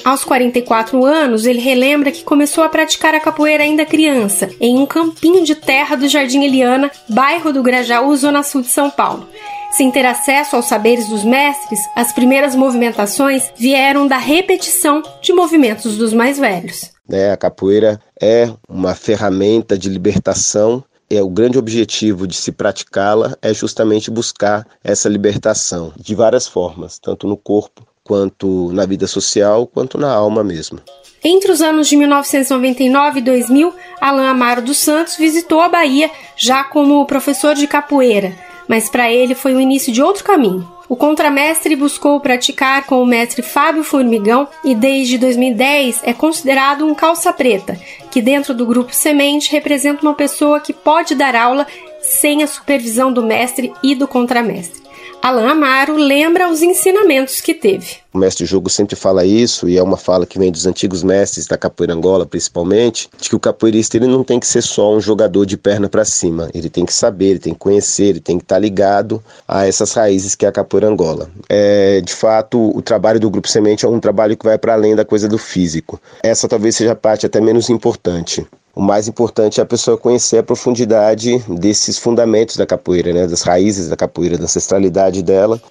Aos 44 anos, ele relembra que começou a praticar a capoeira ainda criança, em um campinho de terra do Jardim Eliana, bairro do Grajaú, zona sul de São Paulo. Sem ter acesso aos saberes dos mestres, as primeiras movimentações vieram da repetição de movimentos dos mais velhos. É, a capoeira é uma ferramenta de libertação é o grande objetivo de se praticá-la é justamente buscar essa libertação de várias formas, tanto no corpo quanto na vida social, quanto na alma mesmo. Entre os anos de 1999 e 2000, Alain Amaro dos Santos visitou a Bahia já como professor de capoeira, mas para ele foi o início de outro caminho. O contramestre buscou praticar com o mestre Fábio Formigão e desde 2010 é considerado um calça preta, que dentro do grupo Semente representa uma pessoa que pode dar aula sem a supervisão do mestre e do contramestre. Alain Amaro lembra os ensinamentos que teve. O mestre Jogo sempre fala isso, e é uma fala que vem dos antigos mestres da capoeira angola, principalmente, de que o capoeirista ele não tem que ser só um jogador de perna para cima. Ele tem que saber, ele tem que conhecer, ele tem que estar tá ligado a essas raízes que é a capoeira angola. É, de fato, o trabalho do Grupo Semente é um trabalho que vai para além da coisa do físico. Essa talvez seja a parte até menos importante. O mais importante é a pessoa conhecer a profundidade desses fundamentos da capoeira, né, das raízes da capoeira, da ancestralidade dela.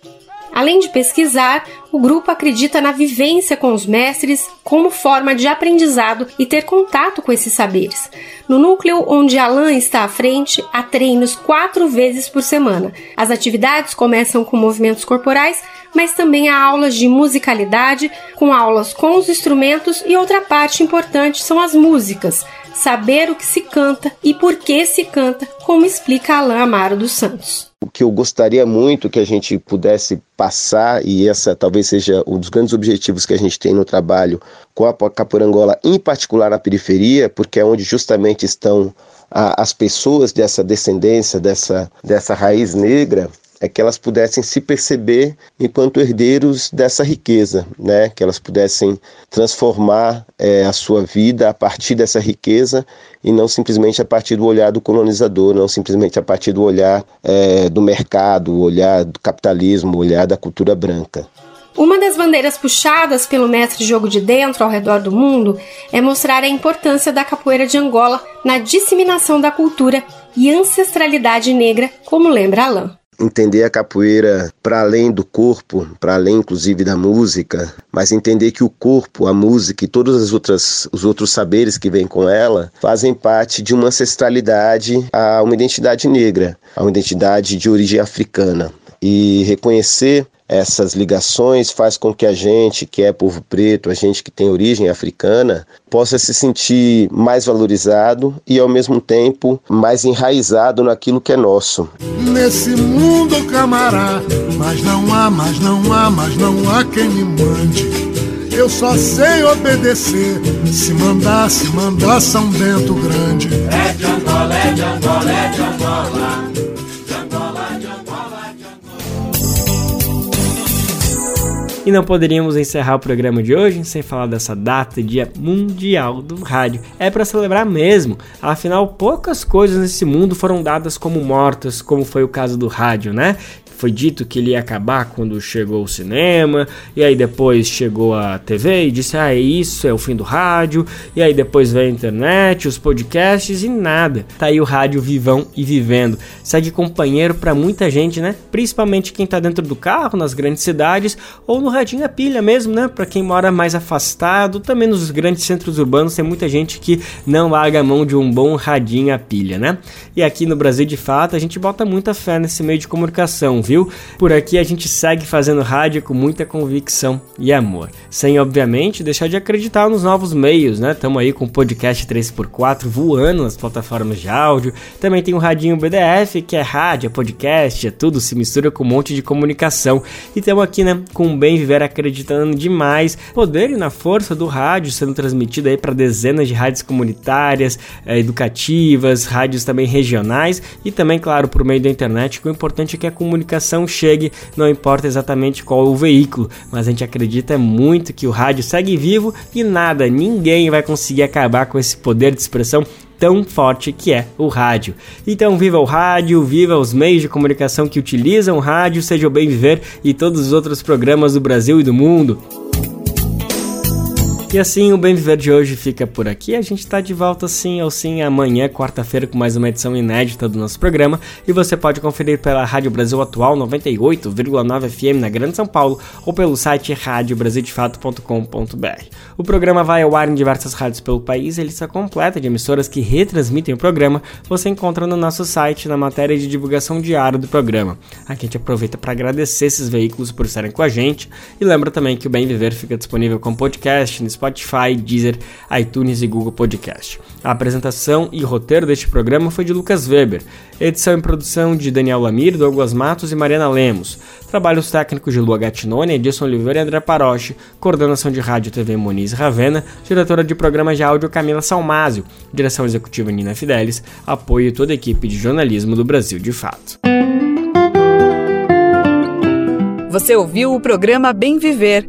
Além de pesquisar, o grupo acredita na vivência com os mestres como forma de aprendizado e ter contato com esses saberes. No núcleo onde Alain está à frente, há treinos quatro vezes por semana. As atividades começam com movimentos corporais, mas também há aulas de musicalidade, com aulas com os instrumentos e outra parte importante são as músicas, saber o que se canta e por que se canta, como explica Alain Amaro dos Santos. O que eu gostaria muito que a gente pudesse passar, e essa talvez seja um dos grandes objetivos que a gente tem no trabalho com a Caporangola, em particular na periferia, porque é onde justamente estão as pessoas dessa descendência, dessa, dessa raiz negra, é que elas pudessem se perceber enquanto herdeiros dessa riqueza, né? que elas pudessem transformar é, a sua vida a partir dessa riqueza e não simplesmente a partir do olhar do colonizador, não simplesmente a partir do olhar é, do mercado, o olhar do capitalismo, o olhar da cultura branca. Uma das bandeiras puxadas pelo mestre jogo de dentro ao redor do mundo é mostrar a importância da capoeira de Angola na disseminação da cultura e ancestralidade negra, como lembra Alain entender a capoeira para além do corpo, para além inclusive da música, mas entender que o corpo, a música e todos as outras, os outros saberes que vêm com ela fazem parte de uma ancestralidade a uma identidade negra, a uma identidade de origem africana. E reconhecer essas ligações faz com que a gente, que é povo preto, a gente que tem origem africana, possa se sentir mais valorizado e ao mesmo tempo mais enraizado naquilo que é nosso. Nesse mundo, camará, mas não há, mas não há, mas não há quem me mande. Eu só sei obedecer. Se mandar, se mandar São Bento Grande. É de Angola, é de Angola, é de Angola. E não poderíamos encerrar o programa de hoje sem falar dessa data, Dia Mundial do Rádio. É para celebrar mesmo, afinal, poucas coisas nesse mundo foram dadas como mortas, como foi o caso do rádio, né? Foi dito que ele ia acabar quando chegou o cinema, e aí depois chegou a TV e disse: Ah, é isso, é o fim do rádio, e aí depois veio a internet, os podcasts e nada. Tá aí o rádio vivão e vivendo. Segue companheiro para muita gente, né? Principalmente quem tá dentro do carro, nas grandes cidades, ou no radinho a pilha mesmo, né? Para quem mora mais afastado, também nos grandes centros urbanos tem muita gente que não larga a mão de um bom radinho a pilha, né? E aqui no Brasil, de fato, a gente bota muita fé nesse meio de comunicação viu? Por aqui a gente segue fazendo rádio com muita convicção e amor, sem obviamente deixar de acreditar nos novos meios, né? Tamo aí com o podcast 3x4 voando nas plataformas de áudio. Também tem o radinho BDF, que é rádio, é podcast, é tudo, se mistura com um monte de comunicação. E estamos aqui, né, com o Bem Viver acreditando demais, poder e na força do rádio sendo transmitido aí para dezenas de rádios comunitárias, eh, educativas, rádios também regionais e também, claro, por meio da internet. Que o importante é que a comunicação chegue, não importa exatamente qual o veículo, mas a gente acredita muito que o rádio segue vivo e nada, ninguém vai conseguir acabar com esse poder de expressão tão forte que é o rádio. Então, viva o rádio, viva os meios de comunicação que utilizam o rádio, seja o Bem Viver e todos os outros programas do Brasil e do mundo. E assim, o Bem Viver de hoje fica por aqui. A gente está de volta sim ou sim amanhã, quarta-feira, com mais uma edição inédita do nosso programa. E você pode conferir pela Rádio Brasil Atual 98,9 FM na Grande São Paulo ou pelo site radiobrasildefato.com.br. O programa vai ao ar em diversas rádios pelo país. Ele está completa de emissoras que retransmitem o programa. Você encontra no nosso site na matéria de divulgação diária do programa. Aqui a gente aproveita para agradecer esses veículos por estarem com a gente. E lembra também que o Bem Viver fica disponível como podcast no Deezer, iTunes e Google Podcast. A apresentação e roteiro deste programa foi de Lucas Weber, edição e produção de Daniel Lamir, Douglas Matos e Mariana Lemos, trabalhos técnicos de Lua Gattinone, Edson Oliveira e André Paroche, coordenação de rádio TV Moniz Ravena, diretora de programas de áudio Camila Salmásio, direção executiva Nina Fidelis, apoio toda a equipe de jornalismo do Brasil de Fato. Você ouviu o programa Bem Viver